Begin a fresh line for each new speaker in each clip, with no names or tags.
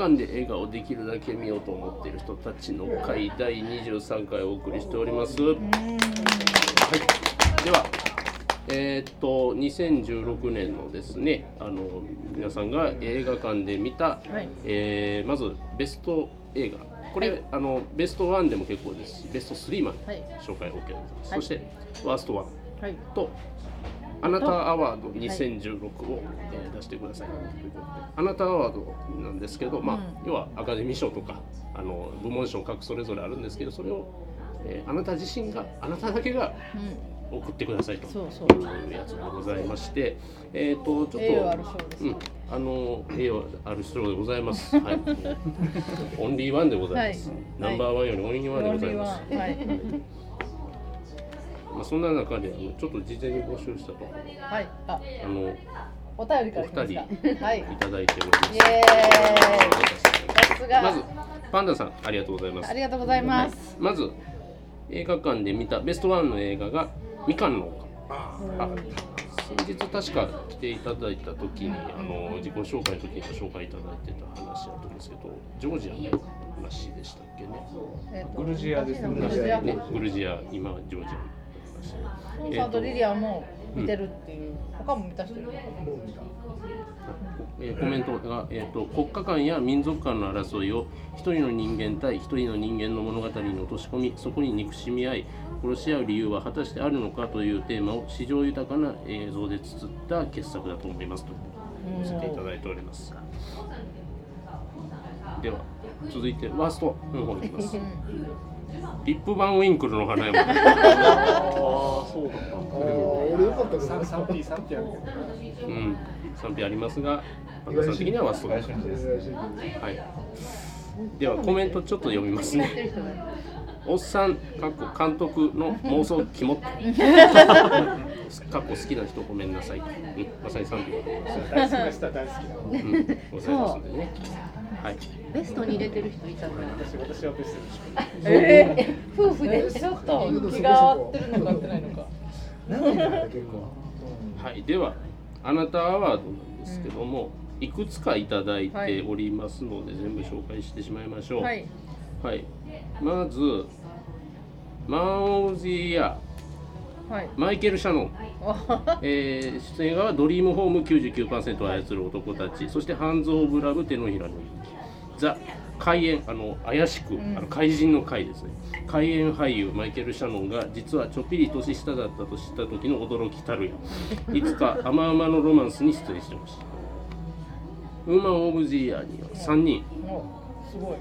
映画館で映画をできるだけ見ようと思っている人たちの会第23回お送りしております。はい、では、えーっと2016年のですねあの皆さんが映画館で見た、
はい。
えーまずベスト映画。これ、
はい。
あのベスト1でも結構ですしベスト3まで
はい。
紹介 OK です、
はい。
そしてワースト1
はい。
とあなたアワード2016を、えー出してください。ということであなたアワードなんですけど、まあ
うん
要はアカデミー賞とかあの部門賞各それぞれあるんですけどそれを、えーあなた自身があなただけが
うん。
送ってくださいというやつでございましてえっ、とちょっとうん、あの栄誉ある賞でございます。はい。オンリーワンでございます。
はい。
ナンバーワンよりオンリーワンでございます。
はい
まあそんな中であのちょっと事前に募集したと。ころ
はい。あ。
あの
お便りからいきますかはい。
いただいております。
イエーイ。
まずパンダさんありがとうございます。
あ。りがとうございます。
まず映画館で見たベストワンの映画がみかんの丘。あ先日確か来ていただいた時にあの自己紹介の時にご紹介いただいてた話だったんですけどジョージアの話でしたっけね。
えーと
グルジアですね。
グルジア。
ねグルジア今ジョージアの
コンサートリリアも見てるっていう、他も見た人いる？
えーコメントが、えーと国家間や民族間の争いを一人の人間対一人の人間の物語に落とし込みそこに憎しみ合い殺し合う理由は果たしてあるのかというテーマを史上豊かな映像で綴った傑作だと思いますと見せていただいております。では続いてワーストの方に行きます リップ・バン・ウィンクルの花嫁
ああそうだった
俺よかったけど
三三 P 三 P あるけど
うん賛否ありますがパンダさん的にはワーストではい。ではコメントちょっと読みますね。おっさん、かっこ監督の妄想キモッかっこ好きな人ごめんなさい。うん、まさに賛否が
大好きな人は大好きなの
うん、ございますんでね。はい。
ベストに入れてる人いたから。
私私はベストでし
えー、
夫婦で？
ちょっと気が合ってるのか合ってないのか。
はい、ではあなたアワードなんですけども、いくつかいただいておりますので、全部紹介してしまいましょう。
はい。
はい。まずマン・オブ・ジ・イヤ
はい。
ーマイケル・シャノン。えー出演側はドリームホーム99%を操る男たち。そしてハンズ・オブ・ラブ手のひらのザ・怪演あの怪しく、
ん。
あの怪人の怪ですね。怪演俳優マイケル・シャノンが実はちょっぴり年下だったと知った時の驚きたるや。いつか甘々のロマンスに出演してました。ウーマン・オブ・ジ・イヤーには3人。
おすごい。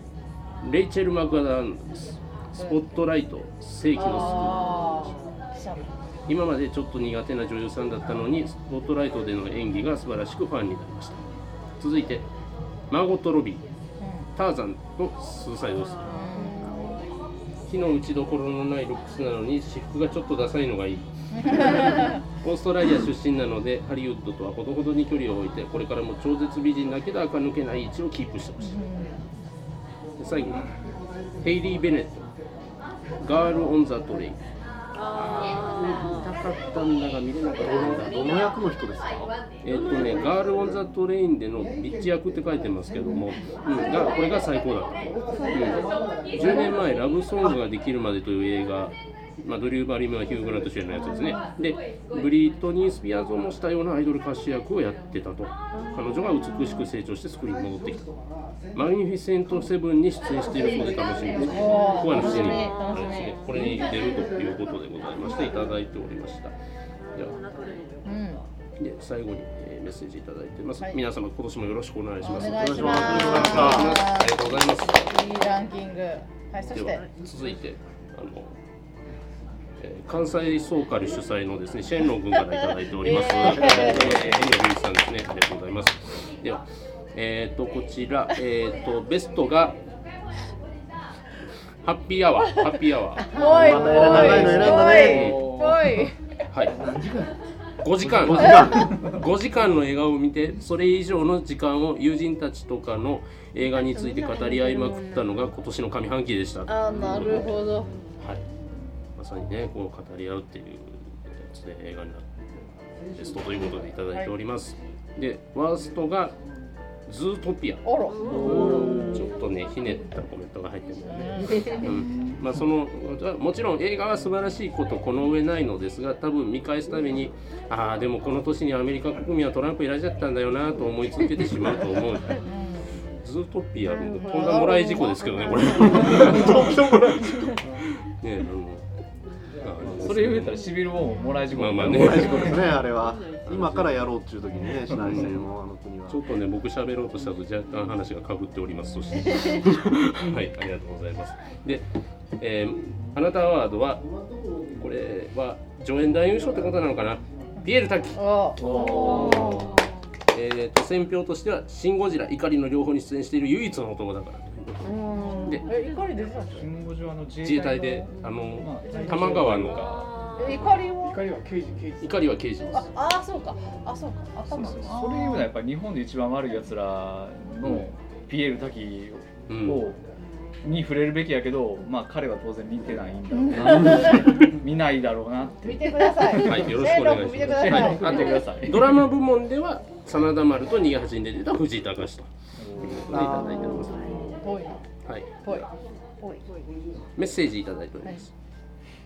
レイチェル・マクダンです。スポットライト世紀の
あ
ス
ー
今までちょっと苦手な女優さんだったのにスポットライトでの演技が素晴らしくファンになりました。続いてマーゴット・ロビーターザンとスーサイドストーン火の打ちどころのないルックスなのに私服がちょっとダサいのがいい。オーストラリア出身なのでハリウッドとはほどほどに距離を置いてこれからも超絶美人だけで垢抜けない位置をキープしてほしいで最後にヘイリー・ベネット。ガール・オン・ザ・トレイン見たかったんだが見れなかった。んだ
どの役の人ですか
えっとね、ガール・オン・ザ・トレインでのビッチ役って書いてますけども、うん、がこれが最高だった、うん、10年前、ラブソングができるまでという映画、まあ、ドリュー・バリモアヒュー・グラント主演のやつですね。で、ブリトニー・スピアーズを模したようなアイドル歌手役をやってたと。彼女が美しく成長してスクリーンに戻ってきた。マグニフィセント・セブンに出演しているそうで楽しみです。ここはの7人、あれですね、これに出るということでございまして、いただいておりました。では
うん
で最後に、えーメッセージいただいてます、
はい
皆様今年もよろしくお願いします
お願いします
ありがとうございます
いいランキングはいそして
続いてあの、えー関西ソーカル主催のですねシェンロン君からいただいております、
えー
えー、さんですねありがとうございますではえっ、とこちらえっ、とベストがハッピーアワーハッピーアワーはい。5時間5時間5時間の映画を見てそれ以上の時間を友人たちとかの映画について語り合いまくったのが今年の上半期でした
あーなるほど
はいまさにねこう語り合うっていうやつで映画になってベストということでいただいております、でワーストがズートピア。
あら。
ちょっとねひねったコメントが入ってるんだよね、うん。まあ、そのもちろん映画は素晴らしいことこの上ないのですが多分見返すためにああでもこの年にアメリカ国民はトランプ選んじゃったんだよなと思い続けてしまうと思う。ズートピアのとん。だもらい事故ですけどねこれ。ねあの
それ言うたらしびるもんももらい事故
まあまあね。
同じことですね あれは。今からやろうっていう時にねしないですよあの国は。
ちょっとね、僕喋ろうとしたと若干話がかぶっております。そし。て、はい、ありがとうございます。で、えーあなたアワードは、これは助演男優賞ってことなのかな？ピエール滝、
あ
えーと、選票としては、シン・ゴジラ、怒りの両方に出演している唯一の男だからで。で
え怒り出てたんで
自
自衛隊で、あの、多摩川の、
え怒りは？
怒りは刑事刑事。
怒りは刑事です。
ああそうか。あそうか。頭
それ言うのはやっぱり日本で一番悪いやつらのピエール滝
うん。
を、に触れるべきやけど、まあ彼は当然見てないんだろうな、見ないだろうなって。
見てください。
はい、よろしくお願いします。
見てください。
はい、
見てください。
ドラマ部門では、真田丸と逃げ恥に出てた藤井隆と。いただいてます。
ぽい
はい。
ぽいぽい
メッセージいただいております。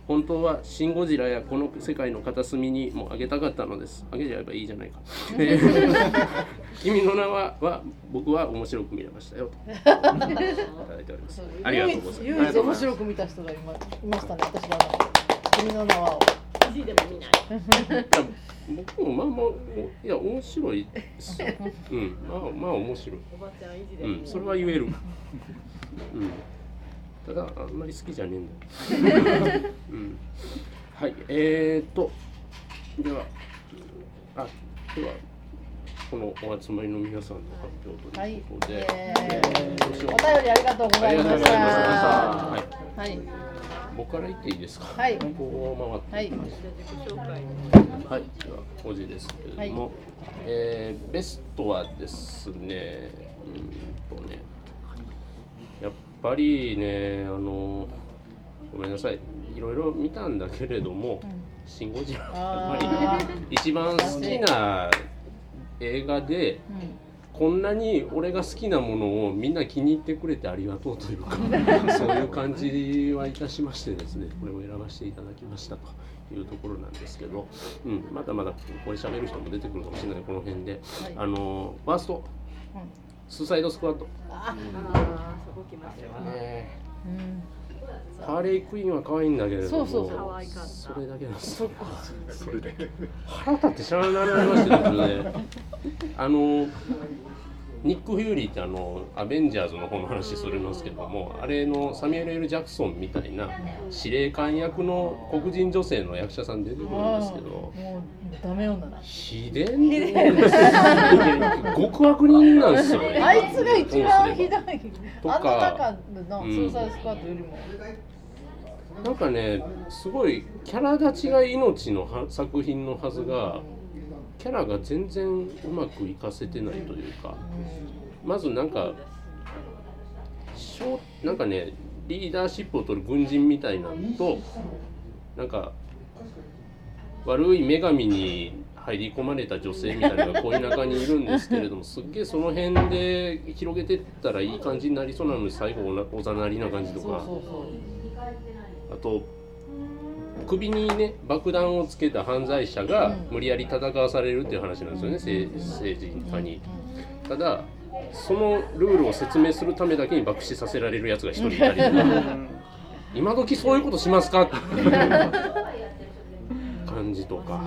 本当はシン・ゴジラやこの世界の片隅にもあげたかったのです。あげちゃえばいいじゃないか。え ー君の名はは僕は面白く見れましたよと。いただいております。ありがとうございます。
唯一面白く見た人がいましたね私はあの君の名はを
意地でも見ない。
僕もまあまあいや面白い。うん、まあまあ面白い。
おばちゃん意地でも
うん、それは言える。うん。ただあんまり好きじゃねえんだよ。うん。はい、えーとではあではこのお集まりの皆さんの発表と
はいいう
ことで、
えー
どうしよう
お便りありがとうございました
はい。
はい
僕から言っていいですか。
はい。
こう回って。
はい。
自己紹介。
はい、では、おじですけれども、
はい。
えーベストはですね、うんとね、やっぱりね、あの、ごめんなさい、いろいろ見たんだけれども、シン・ゴジラ、やっぱり一番好きな映画で、こんなに俺が好きなものをみんな気に入ってくれてありがとうというか そういう感じはいたしましてですねこれを選ばせていただきましたというところなんですけど、うん、まだまだこれ喋る人も出てくるかもしれないこの辺で、
はい。
あのファースト
うん。
スーサイドスクワット、
あ
ああ、そこ来ましたよ。
ね。
うん
ハーレークイーンは可愛いんだけれども
そうそうそう。
可愛かった
それだけなんです
そっか。
それで
腹立ってしゃあなくなりましたよそれであのニック・フューリーってあのアベンジャーズの方の話するんですけどもあれのサミュエル・ L・ ジャクソンみたいな司令官役の黒人女性の役者さん出てくるんですけど
もうダメ女だ
秘伝です極悪人なんですよね。
あいつが一番ひどい。
とか
スースクワットよりも。
なんかねすごいキャラ立ちが命のは作品のはずがキャラが全然うまくいかせてないというかまずなんかしょうなんかねリーダーシップを取る軍人みたいなのとなんか悪い女神に入り込まれた女性みたいなのが恋仲にいるんですけれども すっげえその辺で広げてったらいい感じになりそうなのに最後おざなりな感じとか。あと首にね爆弾をつけた犯罪者が無理やり戦わされるっていう話なんですよね、政政治家に。ただそのルールを説明するためだけに爆死させられるやつが一人いたりとか。今時そういうことしますか？っていう感じとか。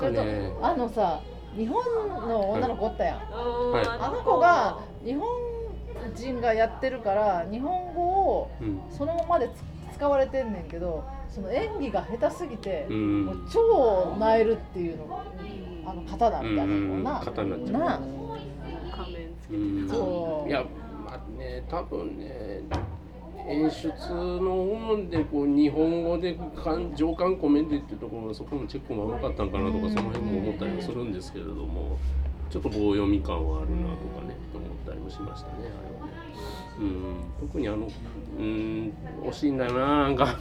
なんかね。
あのさ日本の女の子おったやん、
はい。
あの子が日本人がやってるから日本語を
うん。
そのままでつ使われてんねんけどその演技が下手すぎて、
うん。
もう超なえるっていうのがあの方だみたいなのな、
うん。型になっちゃう。
なあ。
仮面つけ
うん。
そう。
いやまあね多分ね演出の部分でこう日本語で感情感込めてっていうところはそこのチェックも甘かったんかなとかその辺も思ったりもするんですけれどもちょっと棒読み感はあるなとかねと思ったりもしましたねあれはね。うん。特にあのうん惜しいんだよななんか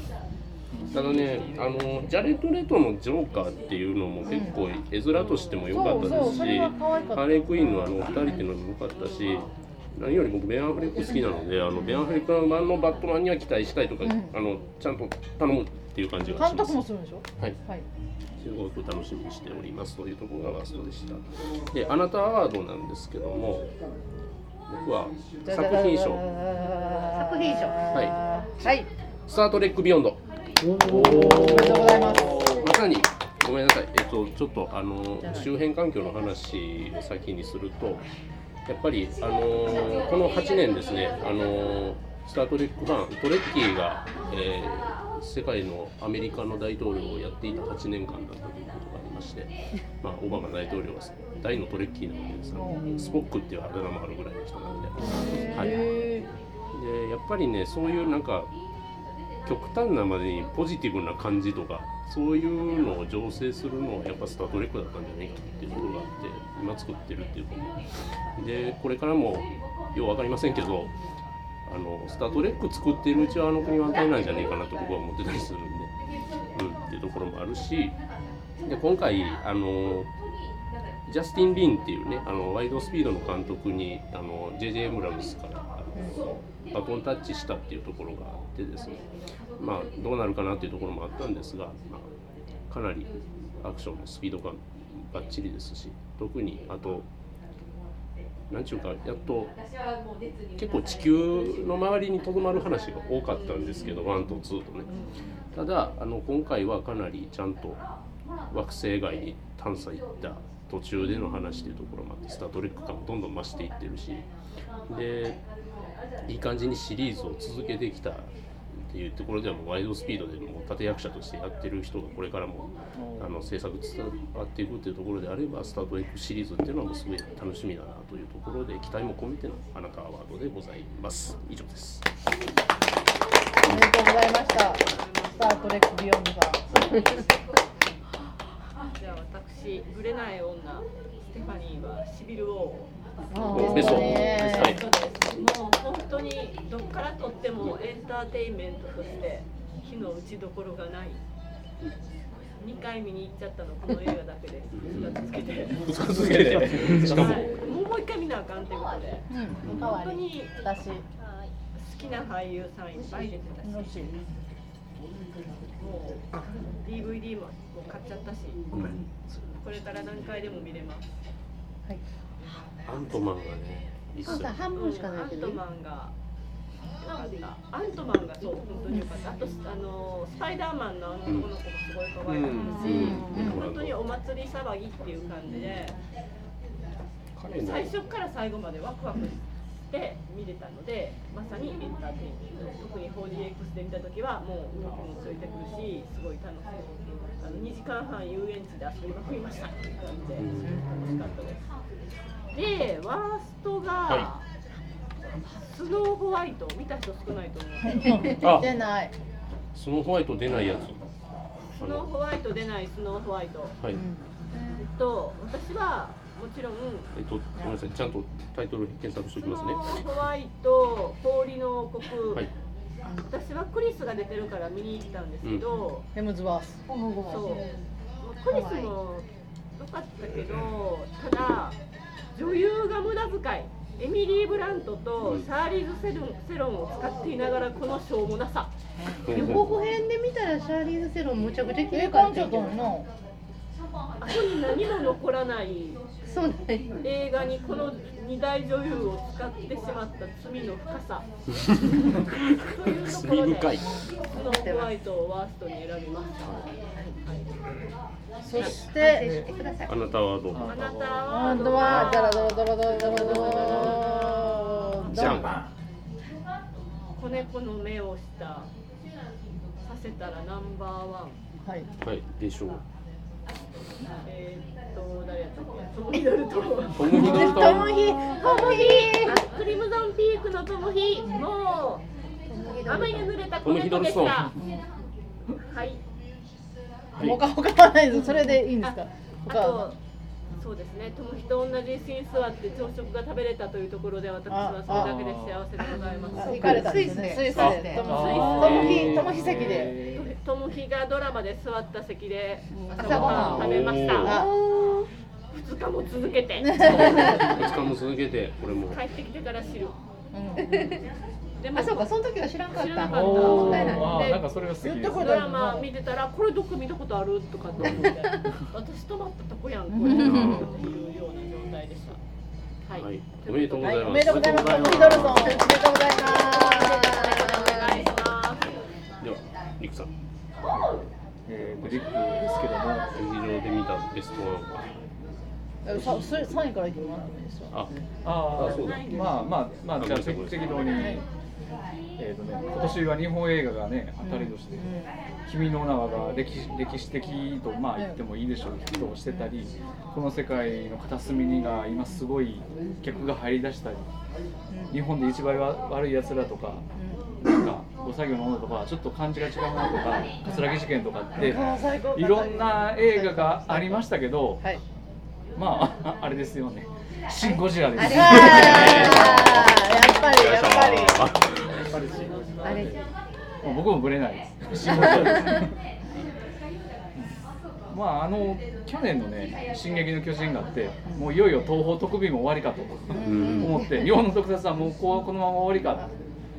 ただねあのジャレット・レトのジョーカーっていうのも結構絵面としても良かったですし、ハーレー・クイーンのあの2人っていうのも良かったし何より僕ベン・アフレック好きなのであのベン・アフレック版のバットマンには期待したいとか、
うん。
あのちゃんと頼むっていう感じがし
監
ます。
督もするんでしょ？
はい。
はい。
すごく楽しみにしております。というところがワーストでした。であなたアワードなんですけども僕は作品賞。
作品賞
はい
はい
スター・トレック・ビヨンド
おめでとうございます
まさにごめんなさい、えっと、ちょっとあの周辺環境の話を先にするとやっぱりあのこの8年ですねあのスター・トレックファントレッキーが、えー世界のアメリカの大統領をやっていた8年間だったということがありまして、まあ、オバマ大統領は大のトレッキーなわけですがスポックっていうあだ名もあるぐらいの人なので。はい。
へ
でやっぱりねそういうなんか極端なまでにポジティブな感じとかそういうのを醸成するのはやっぱスター・トレックだったんじゃないかっていうところがあって今作ってるっていうことでこれからもよう分かりませんけどあのスター・トレック作ってるうちはあの国は安泰なんじゃないかなと僕は思ってたりするんで、うん、っていうところもあるしで今回あのジャスティン・リンっていうねあのワイドスピードの監督にあの JJ エムラムスからあのバトンタッチしたっていうところがあってですねまあどうなるかなっていうところもあったんですが、まあ、かなりアクションのスピード感ばっちりですし特にあとなんちゅうかやっと結構地球の周りにとどまる話が多かったんですけど1と2とね。ただあの今回はかなりちゃんと惑星外に探査行った途中での話っていうところもあってスター・トレック感もどんどん増していってるしでいい感じにシリーズを続けてきたっていうところではもうワイルド・スピードでもう立役者としてやってる人がこれからもあの制作携わっていくっていうところであればスター・トレックシリーズっていうのはもうすごい楽しみだなというところで期待も込めてのあなたアワードでございます。以上です。
おめでとうございましたスター・トレック・ビヨンド。さん
じゃあ私ぶれない女ステファニーはシビル・ウ
ォーベスト
本当にどっからとってもエンターテインメントとして非の打ちどころがない。2回見に行っちゃったのこの映画だけで。す2つつけて。
2日続けて。しかも。
はい、もう一回見なあかんっていうことで。
うん。
本当に
だし
好きな俳優さんいっぱい出てたし。DVD ももう買っちゃったし、これから何回でも見れます。
はい。
アントマンがね
半分しかないけど
アントマンが良かった。アントマンがそう本当に良かった。あとあのスパイダーマンのあの男の子もすごい可愛かったし、
うん
本当にお祭り騒ぎっていう感じで、最初から最後までワクワクして見れたので、まさにエンターテインメント。特に 4DX で見た時はもう動きもついてくるし、すごい楽しい。あの2時間半遊園地で遊びまくりましたっていう感じで楽しかったです。で、ワーストが、
は
スノーホワイト。見た人少ないと思う。
あ
出ない。
スノーホワイト出ないやつ。
スノーホワイト出ないスノーホワイト。
はい、
うん
えっと私はもちろん
えっとごめんなさい。ちゃんとタイトル検索しておきますね。
スノーホワイト氷の王国、
はい。
私はクリスが出てるから見に行ったんですけど、
ヘムズワース。
そう。クリスも良かったけどただ女優が無駄遣い。エミリー・ブラントとシャーリーズ・セロンセロンを使っていながらこのしょうもなさ。
予告編で見たらシャーリーズ・セロンむちゃくちゃ綺
え
麗かった
感じとんの
あそこに何も残らない。
そうね
映画にこの二大女優を使ってしまった罪の深さ。というところで
罪深い。
スノーホワイトをワーストに選びました、
そし
反省
て
して
あなたはどう？
あなた
あ
は
とはドラドロドロドロドロドロ
じゃん
子猫の目をしたさせたらナンバーワン。
はい。
はい。でしょう。
えー、っと誰やったっけ？トムヒドルト
ム・ヒドルト
ムヒトムヒ。
あクリムゾンピークのトムヒ。もう雨に濡れた子猫でした。はい
他他はないですそれでいいんですか？
あそうですね、トムヒと同じ椅子に座って朝食が食べれたというところで私はそれだけで幸せでございます。
あ行かれたんですね。スイスで。トム
あ
トムヒトムヒ席で。
トムヒがドラマで座った席で朝
朝ごはん。
食べました。
あ。
2日も続けて。
2日も続けてこれも。
帰ってきてから知る。
うん
でも
あそうかその時は知らんかった。
知らなかった。
もったいない。
あーなんかそれが素敵です
ドラマ見てたらこれどっか見たことあるとかって思って私泊まったとこやんこれっていうような状態でした。はい、
はい。おめでとうござ
はいい、
ます、
おめでとうございます。トムヒドルソン、おめでとうござい
お願いし
ま
ます。
ではリクさん。
えーとリックですけども
劇場で見たベストワンは？
す。さ、それ、三位から言ってもらってもいいですか。
あ
あ
あそうだ。
まあまあまあじゃあ適適当にえーとね今年は日本映画がね当たりとして「君の名は」が歴史歴史的とまあ言ってもいいでしょうヒットをしてたりこの世界の片隅にが今すごい客が入り出したり日本で一番悪いやつらとかなんかご作業のものとかちょっと感じが違うなとか葛城事件とかっていろんな映画がありましたけど
はい。
まあ あれですよね「シン・ゴジラ」です。
やっぱり、やっぱり。あれ。
もう僕もぶれないです。まああの去年のね「進撃の巨人」があってもういよいよ東宝特備も終わりかと。
うん。
思って日本の特撮はもうこうこのまま終わりか。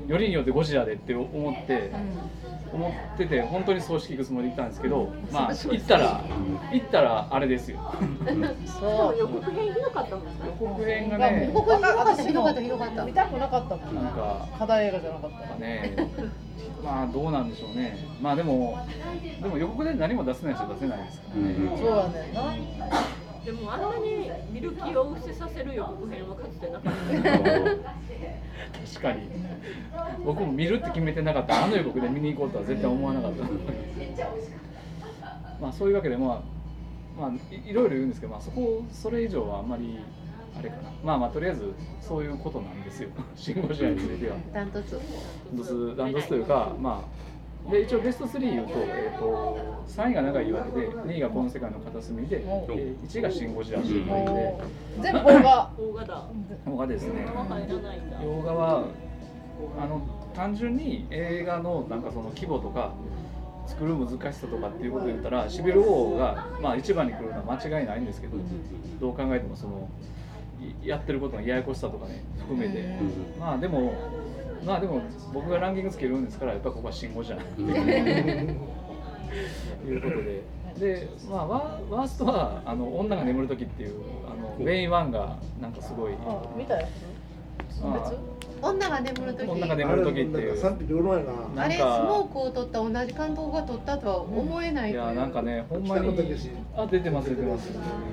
よりによってゴジラでって思って思ってて本当に葬式行くつもりで行ったんですけどまあ行ったら行ったらあれですよ
そう。
予告編ひどかったもんね
予告編がね
ここひどかった、ひどかった、ひどかった。見たくなかったもん。
なんか
課題映画じゃなかった。
ねまあどうなんでしょうねまあでもでも予告で何も出せない人は出せないですからね、
うん
そうやね。
でもあんなに見る気を失せさせる予告編はかつてなかった
確かに。僕も見るって決めてなかったあの予告で見に行こうとは絶対思わなかった。まあそういうわけでまあまあいいろいろ言うんですけど、まあ、そこそれ以上はあんまりあれかな。まあまあとりあえずそういうことなんですよ。シン・ゴジラについては。
ダントツ。
ダントツダントツというかまあで一応ベスト3言うと,、えー、と3位が長い岩手で2位がこの世界の片隅で、
お
えー1位がシン・ゴジラということで。
全部。
大河だ
他ですね。
生入らないんだ。
洋画はあの単純に映画のなんかその規模とか作る難しさとかっていうことで言ったらシビル王がまあ一番に来るのは間違いないんですけどどう考えてもそのいやってることのややこしさとかね含めて。
うん。
まあでもまあでも僕がランキングつけるんですからやっぱここは信号じゃない。っ ていうことで。でまあ、ワーワーストはあの女が眠る時っていうあのウェイン・ワンがなんかすごい。
あ、見たや
まあ
つ。女が眠る時。
女が眠る時っていう。
賛否両論やな。
あれスモークを取った同じ監督が撮ったとは思えない
いやなんかねほんまにあ出てます出てます。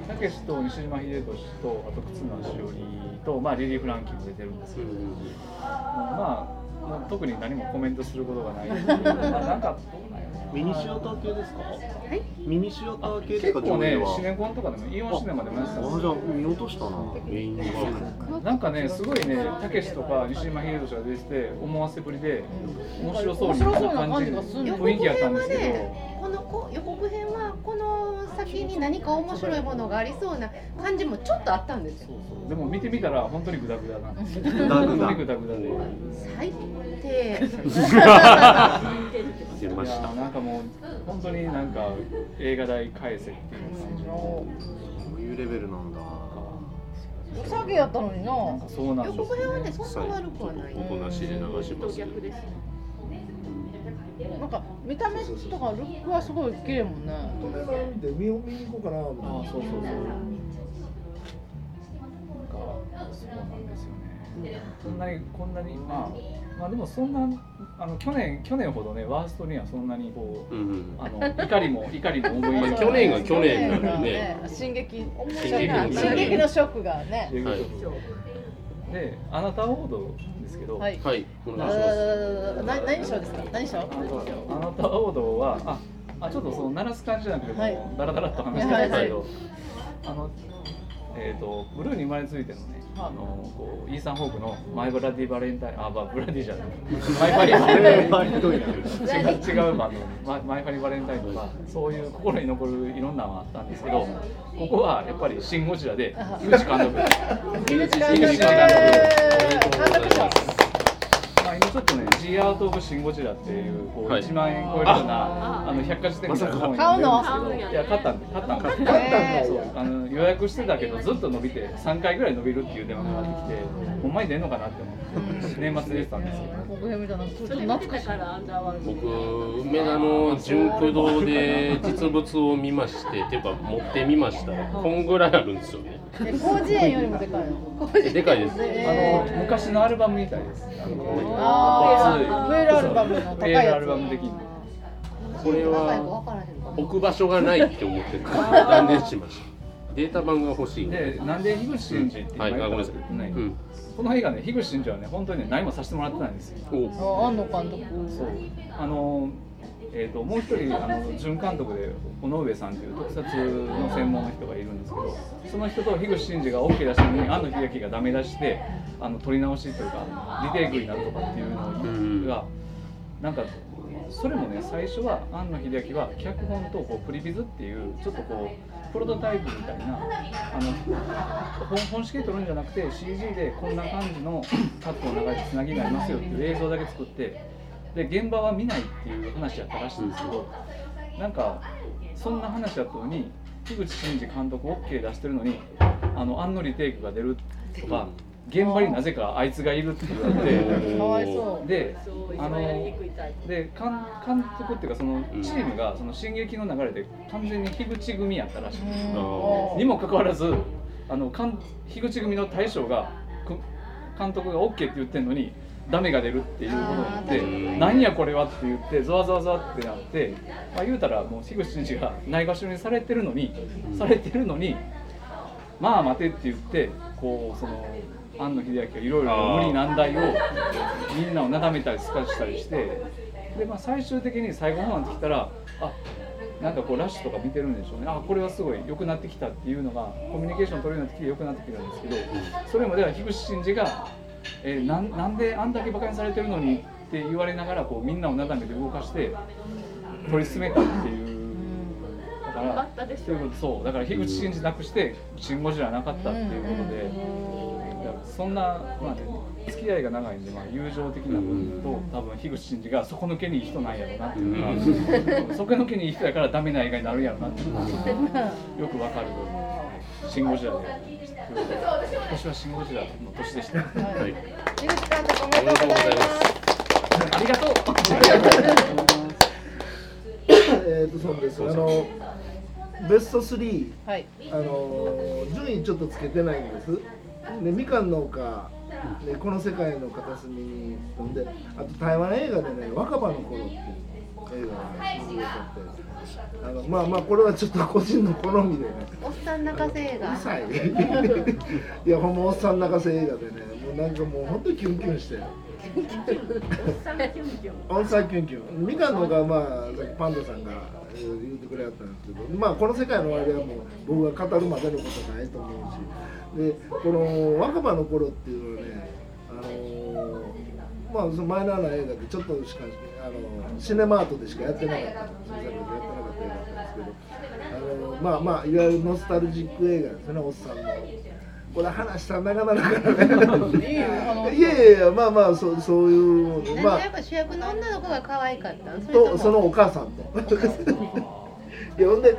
たけしと西島秀俊とあと忽那しおりと、まあ、リリー・フランキーも出てるんですけど、まあもう特に何もコメントすることがない まあなんか
ミニシアター系ですか？
はい。
ミニシアター系です
結
か
構ねシネコンとかでもイオンシネマでもやってた。んです
あじゃあ
よ
見落としたな。
メインは
なんかねすごいねたけしとか西島秀俊が出てて思わせぶりで面白そうに
面白そうな感じがする。
雰囲気やったんですけど、
このこ予告編はこの先に何か面白いものがありそうな感じもちょっとあったんですよ。
そうそう。でも見てみたら本当にグダグダな本当にグダグダで。
最低。
出ました。
いやーなんかもう本当になんか映画代返せっていう感じの。
そういうレベルなんだ。
お下げやったのにな。
そうなん
予
ですよ
告編はねそんな悪くはない。
おとなしで流します
逆です
なんか見た目とかルックはすごい綺麗もんね。
見て見見に行こうかな。
ああそうそうそう。なんかそうなんですよねこんなにこんなにまあまあでもそんなあの去年去年ほどねワーストにはそんなにこう
うんうん。
あの怒りも 怒りも思い入れも
去年が去年なのにね。
進撃
進撃の
進撃のショックがね。
はい
であなたオードですけど、
はい。
はい。お
あ
願いします。
な何賞ですか？何賞
あのあなたオードはああちょっとその鳴らす感じじゃなくても、
はい。
ダラダラっと話してますけど、
はい。
あのえっ、とブルーに生まれついてのねあのこうイーサン・ホークのマイ・ブラディ・バレンタインあまあブラディじゃない。マイ・ファリー・バレンタイン違う違うバンマイファリー・バレンタインとかそういう心に残るいろんなのがあったんですけどここはやっぱり「シン・ゴジラ」で井口監督。
井口監督。
監督。ちょっとね、G アート・オブ・シン・ゴジラっていうこう
はい。
1万円超えるようなあ。の百科事典みたいな本
買うの？
読んですけどいや買ったんで買ったんです
買ったんだ
そう
よ。
あの予約してたけどずっと伸びて3回ぐらい伸びるっていう電話がかかってきてほんまに出んのかなって思って年末でしたんですけど。
僕梅田の純駆堂で実物を見ましてっていうか持ってみました。らこんぐらいあるんですよね。
え広辞苑よりもでかいの？
でかいです。
あの昔のアルバムみたいです。あの
あウェールアルバムの高いやつ。
アルバム的に
これは置く場所がないって思って断念しました。データ版が欲しいん
で。なんで樋口真嗣って言ったか
あごめんなさい。
この映画ね樋口真嗣はね本当にね何もさせてもらってないんですよ。
お
あ安野監督
そう。あのえー、ともう一人あの準監督で尾上さんという特撮の専門の人がいるんですけどその人と樋口真嗣が OK 出したのに安野秀明がダメ出してあの撮り直しというかリテイクになるとかっていうのがなんかそれもね最初は庵野秀明は脚本とこうプリビズっていうちょっとこうプロトタイプみたいなあの本本式で撮るんじゃなくて CG でこんな感じのカットの流れでつなぎがありますよっていう映像だけ作ってで現場は見ないっていう話やったらしいんですけどなんかそんな話だったのに樋口真嗣監督 OK 出してるのにあの庵野リテイクが出るとか現場になぜかあいつがいるって言われて。
かわいそう。
であの
番やりにくいタイプ。
で監監督っていうかそのチームがその進撃の流れで完全に樋口組やったらしい。ん。ですにもかかわらずあの監樋口組の大将がく監督が OK って言ってんのにダメが出るっていうことになって
あー
なんやこれはって言ってゾワゾワゾワってなって、まあ、言うたらもう樋口真嗣がないがしろにされてるのにされてるのにまあ待てって言ってこうその庵野秀明がいろいろ無理難題をみんなをなだめたりすかしたりしてで、まあ、最終的に最後の方になってきたらあなんかこうラッシュとか見てるんでしょうね。あこれはすごい良くなってきたっていうのがコミュニケーション取るようになってきて良くなってきたんですけどそれまでは樋口真嗣が、えーなんなんであんだけ馬鹿にされてるのにって言われながらこうみんなをなだめて動かして取り進めたっていう。だか
頑張ったでしょ
そうだから樋口真嗣なくして「シン・ゴジラ」なかったっていうことで、そんな、まあね、付き合いが長いんで、まあ、友情的な部分と多分樋口真嗣が底抜けにいい人なんやろうなっていうのが底抜けにいい人やからダメな映画になるんやろうなっていうのがよくわかる「シン・ゴジラ」で今年は「シン・ゴジラ」の年でした。
はい。
樋口監督おめでとうございます。
ありがとう。
えっとそうです。あのベスト3
はい。
あの順位ちょっとつけてないんですでみかん農家でこの世界の片隅に飛んであと台湾映画でね若葉の頃っていう映画がねすごい撮ってあのまあまあこれはちょっと個人の好みでね。
おっさん泣かせ映画。
うるさい。いやほんまおっさん泣かせ映画でねもうなんかもうほんとキュンキュンして。
おっさんがキュンキュン。
オンサーキュンキュン。みかんのがまあさっきパンダさんがえー言ってくれはったんですけどまあこの世界の終わりはもう僕が語るまでのことないと思うしでこの若葉の頃っていうのはねあのーまあそのマイナーな映画でちょっとしかあのシネマートでしかやってなかった小さい頃でやってなかった映画だったんですけどあのまあまあいわゆるノスタルジック映画ですねおっさんの。これ話したら長々だからね。
い
やいやいやまあまあそうそういうまあ
かやっぱ主役の女の子が可愛かったと
そのお母さんと いやほんで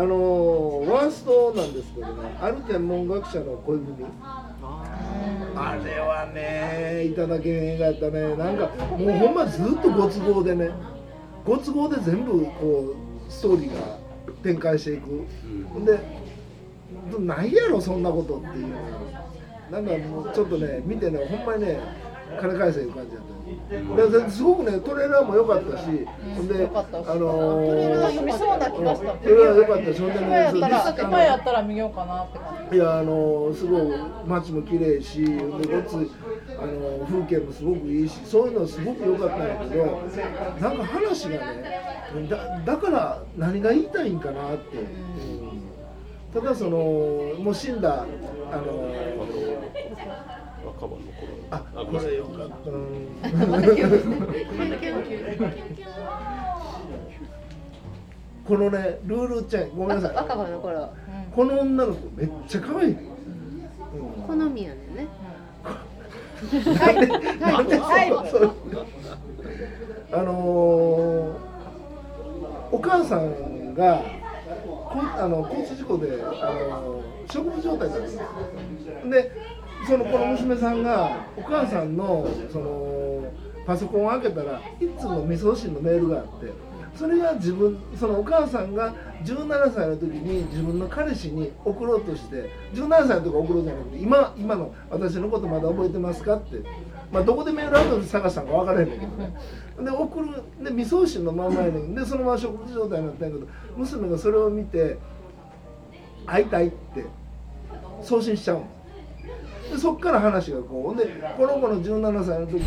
あのーワーストなんですけどねある天文学者の恋文。あれはねいただけへん映画やったね。なんかもうほんまずっとご都合でねご都合で全部こうストーリーが展開していく。ほん。でないやろそんなことっていう。なんかもうちょっとね見てねほんまにね金返せいう感じだったですごくねトレーラーも良かったし、ほん。であのー、
トレーラー読みそうな気がした
トレーラー良かったしほんで
今やったら
そう
今やったら見ようかなって感じ。
いやあのすごい街も綺麗しでごついあの風景もすごくいいしそういうのすごく良かったんやけどなんか話がねだだから何が言いたいんかなって、うん。ただそのもう死んだあの
若葉の。頃
あ
あ
これよかった、うん。このねルールちゃんごめんなさい。
若葉の頃。
この女の子めっちゃ可愛い、うん
好みやね
あのーお母さんがこんあの交通事故で、あのー、植物状態だったんですでそのこの娘さんがお母さんのそのパソコンを開けたら一通の未送信のメールがあってそれが自分そのお母さんが17歳の時に自分の彼氏に送ろうとして17歳の時送ろうじゃなくて今今の私のことまだ覚えてますかって、まあ、どこでメールアドレス探したのか分からへんねんけどね。で送るで未送信のまんまやねん。でそのまま植物状態になったんやけど娘がそれを見て会いたいって送信しちゃうんですでそっから話がこうでこの子の17歳の時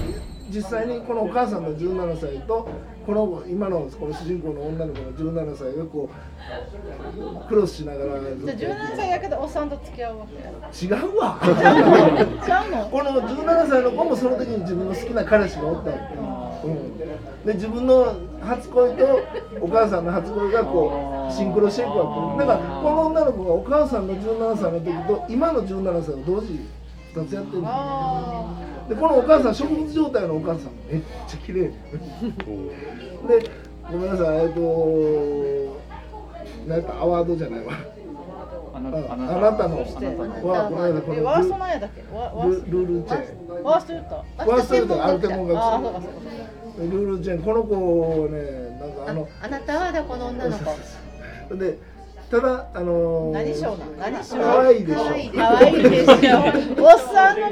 実際にこのお母さんの17歳とこの子今のこの主人公の女の子の17歳がこうクロスしながらずっと
じゃあ17歳やけどおっさんと付き合うわけ
違うわ。
ちゃうの？
この17歳の子もその時に自分の好きな彼氏がおったわけ、うん、で自分の初恋とお母さんの初恋がこうシンクロしていくわけ。だからこの女の子がお母さんの17歳の時と今の17歳を同時2つやってる
あ
でこのお母さん植物状態のお母さんめっちゃ綺麗。でごめんなさいえっとなんやったアワードじゃないわ。
あな
あ
あ
あなたの。
あ
なさいこ
えワースト
の
なんやだっけ？ワワース
ルールチェ
トワースト言った。
ワースト言うた。らアルテモン
ああそう
学
かそうか。
ルールチェン。この子はねなんかあの
あなたはだこの女の子。
でただあのー、
何賞なん何賞
可愛いでしょ。
可愛い
でしょ おっさんの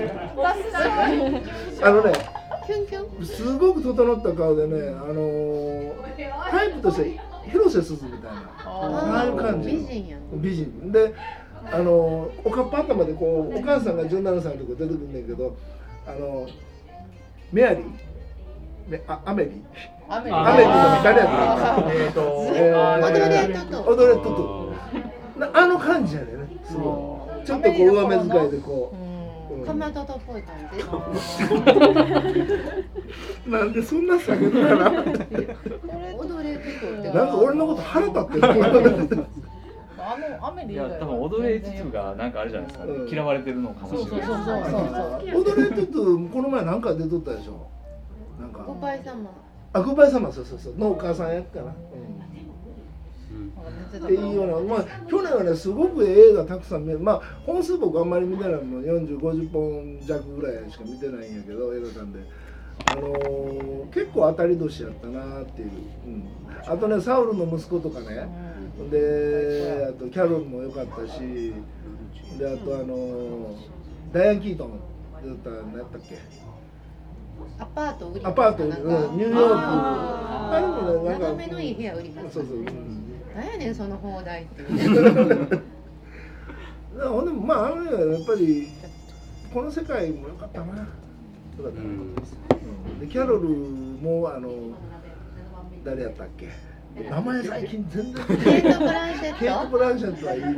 あのね
キュンキュン？
すごく整った顔でねあのー、タイプとして広瀬すずみたいなああいう感じ
美人やん。
美人。であのおかっぱ頭でこうお母さんが17歳のとこ出てくるんだけどあのメアリー。めあアメリ
アメリ
アメリの誰やった
えーと
えー
オドレートと
オドレットとなあの感じやでねすごい。ちょっとこう上目遣いでこう、うん。
かまどとっぽい感じ。
なんでそんな下げるかな。なんか
踊れて。くって
俺のこと腹立ってる。
あのアメリ以外は
いや多分踊れつつがなんかあれじゃないですか、嫌われてるのかもしれない。
そうそうそうそう
オドレットとこの前なんか出とったでしょ。なんか
おばい様
あグッバイ様そうそうそう。のお母さんやっかな、うん。っていうような、まあ、去年はね、すごく映画たくさん見まあ、本数僕あんまり見てないもん、40、50本弱ぐらいしか見てないんやけど、映画館で。あのー結構当たり年やったなっていう、うん、あとね、サウルの息子とかね、で、あとキャロルも良かったし、で、あと、あのーダイアン・キートンだったら何やったっけ、
アパート売り
アパート、うん、ニューヨーク、
あ
あれもね、なんか、
眺めのいい部屋売ります
そうそう、うん
なんやねんその放題っていう
ほん でもまああのやっぱりこの世界も良かったな。良かったなうんでキャロルもあの誰やったっけ？名前最近全然。
ケイト・ブランシェ
ケイト・
ッ
ブランシェットはいいね。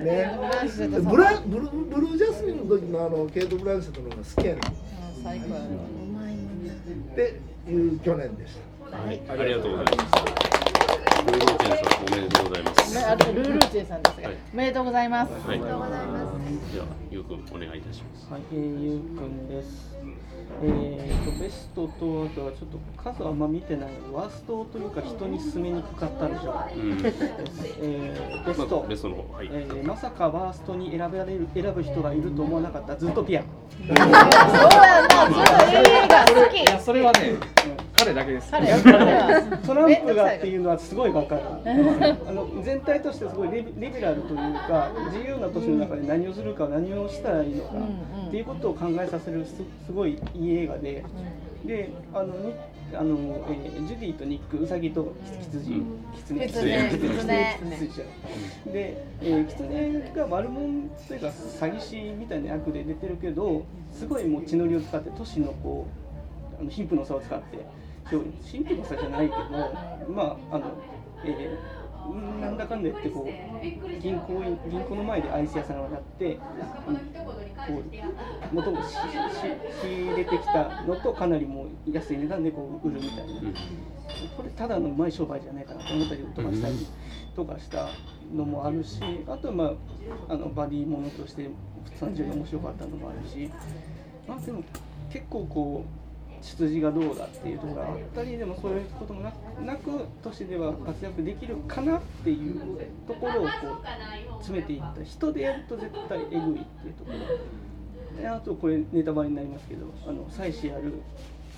でブラブルブルージャスミンの時のあのケイト・ブランシェットの方が好きやねん。
最高
っていう去年でした。
はい
ありがとうございます。ルーローチェンさんおめでとうございます。
ねあとルールーチェンさんですが、
はい
おめでとうございます。
はい。
ありがとうございます
ではゆうくんお願いいたします。
はい、えー、ゆうくんです。えー、とベストとあとはちょっと数はあんま見てないワーストというか人に勧めにくかったでしょう。
うん。
えー、ベスト
まあ、ベストの方はい。
えーまさかワーストに選べられる選ぶ人がいると思わなかったズートピア。
そうやな、そういう映画好き。
いやそれはね彼だけです。
トランプがっていうのはすごいわかる。あの全体としてすごいレビレベラルというか自由な都市の中で何をするか何をしたらいいのか
うんうん。
っていうことを考えさせるすすごいいい映画で。で、あのにあの、えージュディとニック、ウサギと羊、狐、
狐
狐、
狐
狐じゃんで、えー、狐が悪者というか詐欺師みたいな役で出てるけど、すごいもう血のりを使って都市のこうあの貧富の差を使って、今日貧富の差じゃないけど、まああの、えーなんだかんだ言ってこう銀行員銀行の前でアイス屋さんをやって、うんこう元々仕入れてきたのとかなりもう安い値段でこう売るみたいな、これただのうまい商売じゃないかなと思ったりとかしたりとかしたのもあるしあとはまああのバディものとして単純に面白かったのもあるしまあでも結構こう出自がどうだっていうところが。あったりでもそういうこともなくなく都市では活躍できるかなっていうところをこう詰めていった人でやると絶対えぐいっていうところ。であとこれネタバレになりますけどあの妻子ある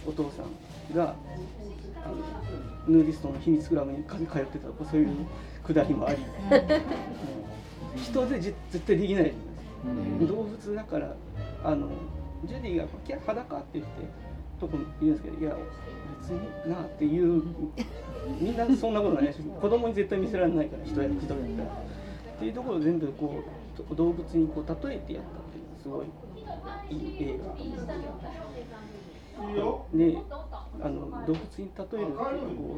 お父さんがあのヌーディストの秘密クラブに通ってたとかそういうくだりもあり、人でじ絶対できない。じゃないですか、動物だからあのジュディが「キャ裸」って言ってとこ言うんですけどいや別になっていうみんなそんなことないし子供に絶対見せられないから人や人やったらっていうところを全部こう動物にこう例えてやったっていうのがすごいいい映画であの動物に例えるっていうこ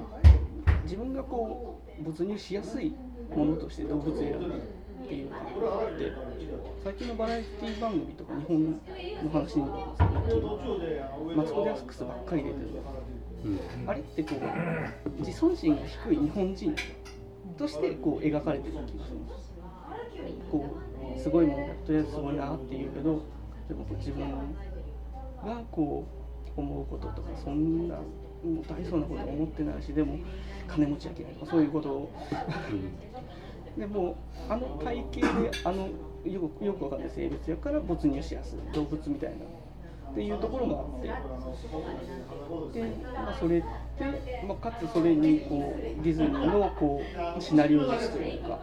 う自分がこう没入しやすいものとして動物選びっていうのがあって最近のバラエティ番組とか日本の話になるんですけどマツコ・デラックスばっかり出てるあれってこう自尊心が低い日本人としてこう描かれてる気がするんですこうすごいものとりあえずすごいなっていうけどでもこう自分がこう思うこととかそんなもう大層なこと思ってないしでも金持ちやけないとかそういうことをでもあの体型であのよくよくわかんない生物やから没入しやすい。動物みたいな。っていうところがあって。で、まあ、それって、まあ、かつそれにこうディズニーのこうシナリオ術というか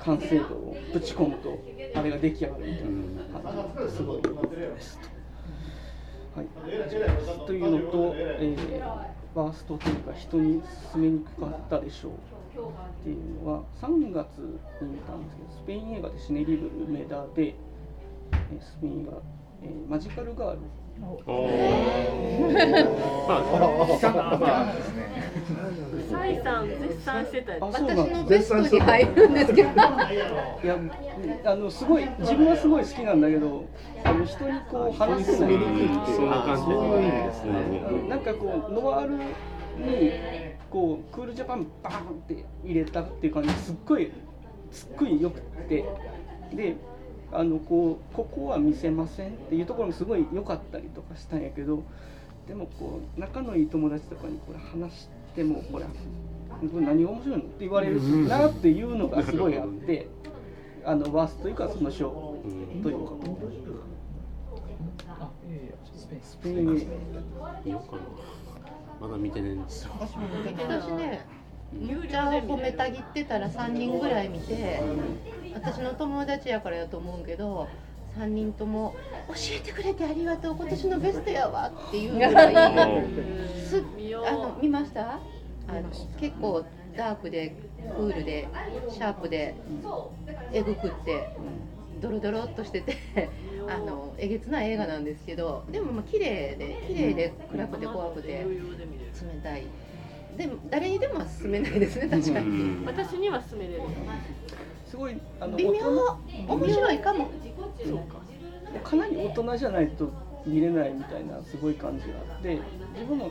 完成度をぶち込むとあれが出来上がるみたいな感じですごい良かったですと。はい、というのと、えーワーストというか人に勧めにくかったでしょう。っていうのは3月に見たんですけどスペイン映画でシネリブル梅田で、えスペイン映画、えーマジカルガール。
サイさん絶賛してたやつ
あそうなんです
私のベストに入るんですけど
いやあのすごい自分はすごい好きなんだけどあの人にこう話せない
そんな感じ
そういう意味です
ねなんかこうノワールにこうクールジャパンバーンって入れたっていう感じすっごいすっごいよくって。であのこうここは見せませんっていうところもすごい良かったりとかしたんやけどでもこう仲のいい友達とかにこれ話してもこれこれ何が面白いのって言われるなっていうのがすごいあってあのワーストというかその賞というか。
スペイン
まだ見てないんですよ。
私ねむっちゃ褒めたぎってたら3人ぐらい見て私の友達やからやと思うけど3人とも「教えてくれてありがとう今年のベストやわ」っていうぐらい すあの見ました？あの結構ダークでクールでシャープでえぐくってドロドロっとしててあのえげつない映画なんですけどでもまあ綺麗で綺麗で暗くて怖くて冷たい。でも誰にでもは勧めないですね確かに。
私には勧めれる
すごいあの
微妙。面白いかも。
そうか。かなり大人じゃないと見れないみたいなすごい感じがあって自分も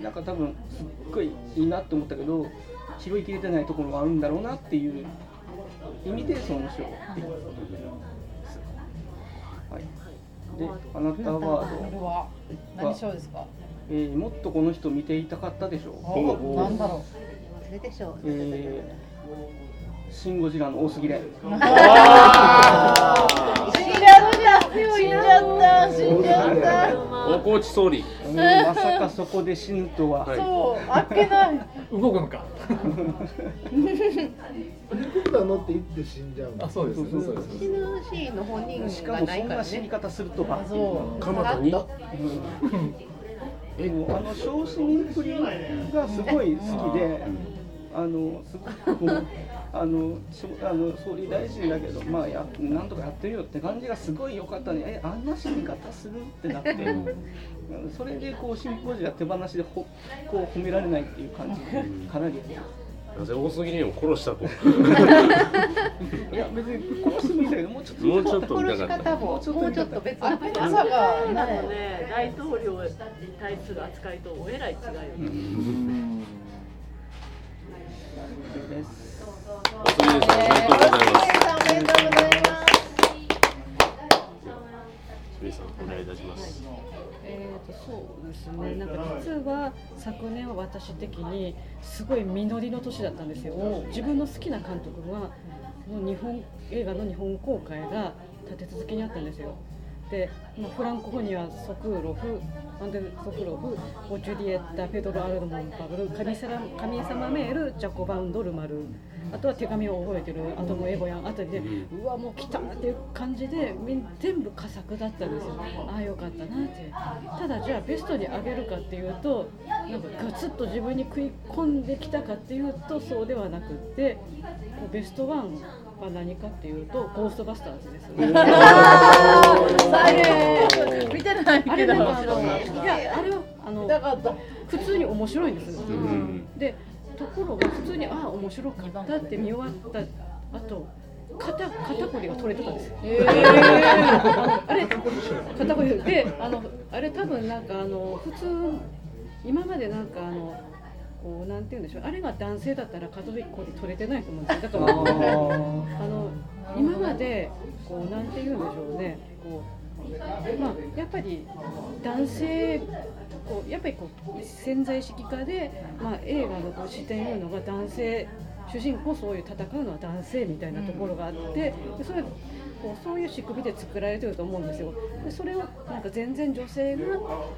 なんか多分すっごいいいなって思ったけど拾いきれてないところがあるんだろうなっていう意味でその賞ってい。うことでであなたは
何賞ですか？
えーもっとこの人見ていたかったでしょう。
おなんだろ
それでしょう。
えー、シン・ゴジラの多すぎで。
う死んじゃった死んじゃった。死んじゃった
大河内総理。
うんまさかそこで死ぬとは。
はい。
そうあっけない。
動くのか。
僕ら乗って行って死ん。じゃう
あそうですそうです
死ぬシーンの本人
しか
が
もそんな
ないからね
死に方するとは。
そう。
蒲田に
でもあの昇進プリがすごい好きで、あのすごくあのあの総理大臣だけどまあやなんとかやってるよって感じがすごい良かったね。えあんな死に方するってなって、それでこうシンポジア手放しでほこう褒められないっていう感じでかなり。
なぜ大杉にも殺したと？
いや別に殺してもいいんだけどもうちょっと
もうちょっと見
殺し方ももうちょっと別な
あまさか
あの
ね
ね大統領に対する扱いとおえらい違いよ
です。
大杉ですおめでとうございます。
おめでとうございます。
清水さんお願いいたします。
えー、とそうですね。なんか実は昨年は私的にすごい実りの年だったんですよ。自分の好きな監督はもう日本映画の日本公開が立て続けにあったんですよ。で、まあ、フランコ語にはソクーロフアンデル・ソクロフジュリエッタ・ペドロ・アルドモンパブル神様神様メールジャコバンドルマル。あとは手紙を覚えてるあともエゴヤンあたりでうわもう来たっていう感じで全部佳作だったんですよ。ああよかったなって。ただじゃあベストに上げるかっていうとなんかガツッと自分に食い込んできたかっていうとそうではなくってベストワンは何かっていうとゴーストバスターズですね。
あれ見てない
あ
けど。
あのいやあれはあの普通に面白いんです。
ん。
でところが普通にああ面白かったって見終わった後肩肩こりが取れてたんですよ。あれ肩こりであのあれ多分なんかあの普通今までなんかあのこうなんて言うんでしょう。あれが男性だったら肩こり取れてないと思うんですよ。だからあの今までこうなんて言うんでしょうね。こうまあやっぱり男性こうやっぱりこう潜在意識化で、まあ、映画のこう視点いうのが男性主人公そういう戦うのは男性みたいなところがあって、でそれこうそういう仕組みで作られてると思うんですよ。でそれをなんか全然女性が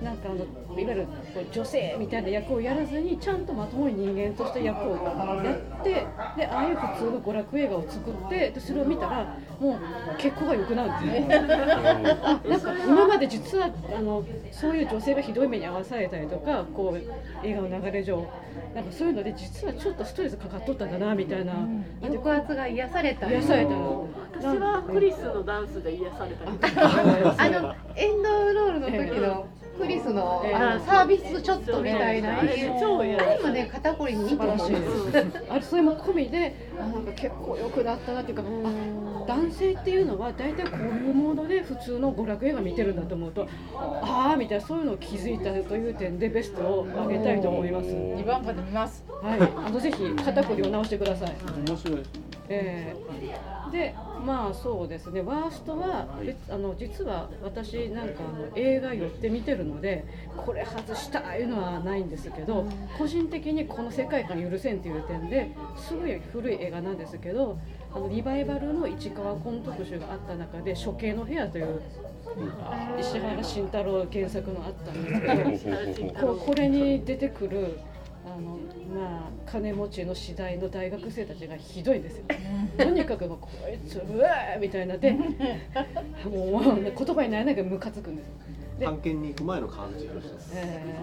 なんかあのいわゆるこう女性みたいな役をやらずにちゃんとまともに人間として役をやってでああいう普通の娯楽映画を作ってでそれを見たらもう結構が良くなるんですね。あ なんか今まで実はあのそういう女性がひどい目に遭わされたりとかこう映画の流れ上なんかそういうので実はちょっとストレスかかっとったんだなみたいな、
抑圧が癒された。
癒された。
私はクリスのダンスで癒されたり
あのエンドロールの時のクリスのサービスショットみたいな、
あれ
もね肩こりにいいと思うんですよ
あれそれも込みであなんか結構良くなったなっていうかあ男性っていうのは大体こういうモードで普通の娯楽映画見てるんだと思うとああみたいなそういうのを気づいたという点でベストを上げたいと思います。
二番まで見ます。
はい、あのぜひ肩こりを直してください。
面白い。ですね
えーでまあそうですね。ワーストは別あの実は私なんかあの映画寄って見てるのでこれ外したいうのはないんですけど個人的にこの世界観許せんっていう点ですごい古い映画なんですけどあのリバイバルの市川崑特集があった中で「処刑の部屋」という石原慎太郎原作のあったんですけどここれに出てくるあのまあ金持ちの次第の大学生たちがひどいんですよ。とにかくもうこいつうわーみたいなで、もう言葉にならないからムカつくんですよ。で
探検に行く前の感じとして
え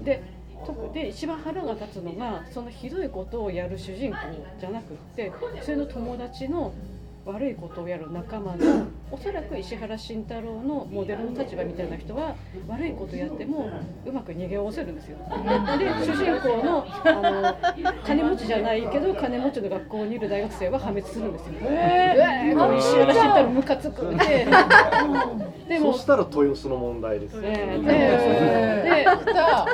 ーでとで一番腹が立つのがそのひどいことをやる主人公じゃなくってそれの友達の悪いことをやる仲間のおそらく石原慎太郎のモデルの立場みたいな人は悪いことやってもうまく逃げおせるんですよ。で主人公のあの金持ちじゃないけど金持ちの学校にいる大学生は破滅するんですよ。えー、もう石原慎太郎ムカつくで。でも
そしたら豊洲の問題ですね。
えー。でで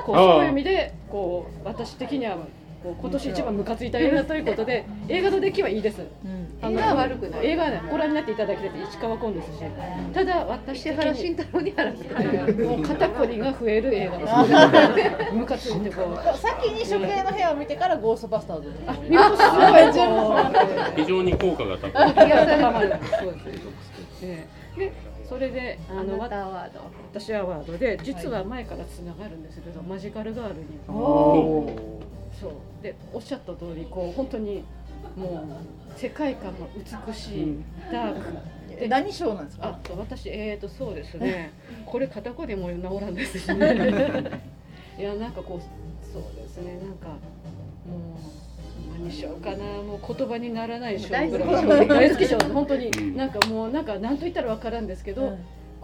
こうそういう意味でこう私的にはこう今年一番ムカついた映画ということで映画の出来はいいです。あの
映画は悪くない
映画はねご覧になっていただきたいって市川崑ですしただ私
原慎太郎にやらせて
もう肩こりが増える映画です。ムカついてこう。
先に処刑の部屋を見てからゴーストバスターズ
見事すごい
非常に効果が高い。
癒されまるそうです。ええでそれであの
あなたアワード
私アワードで実は前からつながるんですけど、マジカルガールにそうでおっしゃった通りこう本当にもう世界観が美しい、ダーク。で
何賞なんですか？
あ私えーとそうです。ねこれ肩こりも治らんですしね。いやなんかこうそうですね。なんかもう何しようかな？もう言葉にならない賞
大好き。賞
大好き賞本当に。
うん
なんかもうなんか何と言ったら分からんですけど、
うん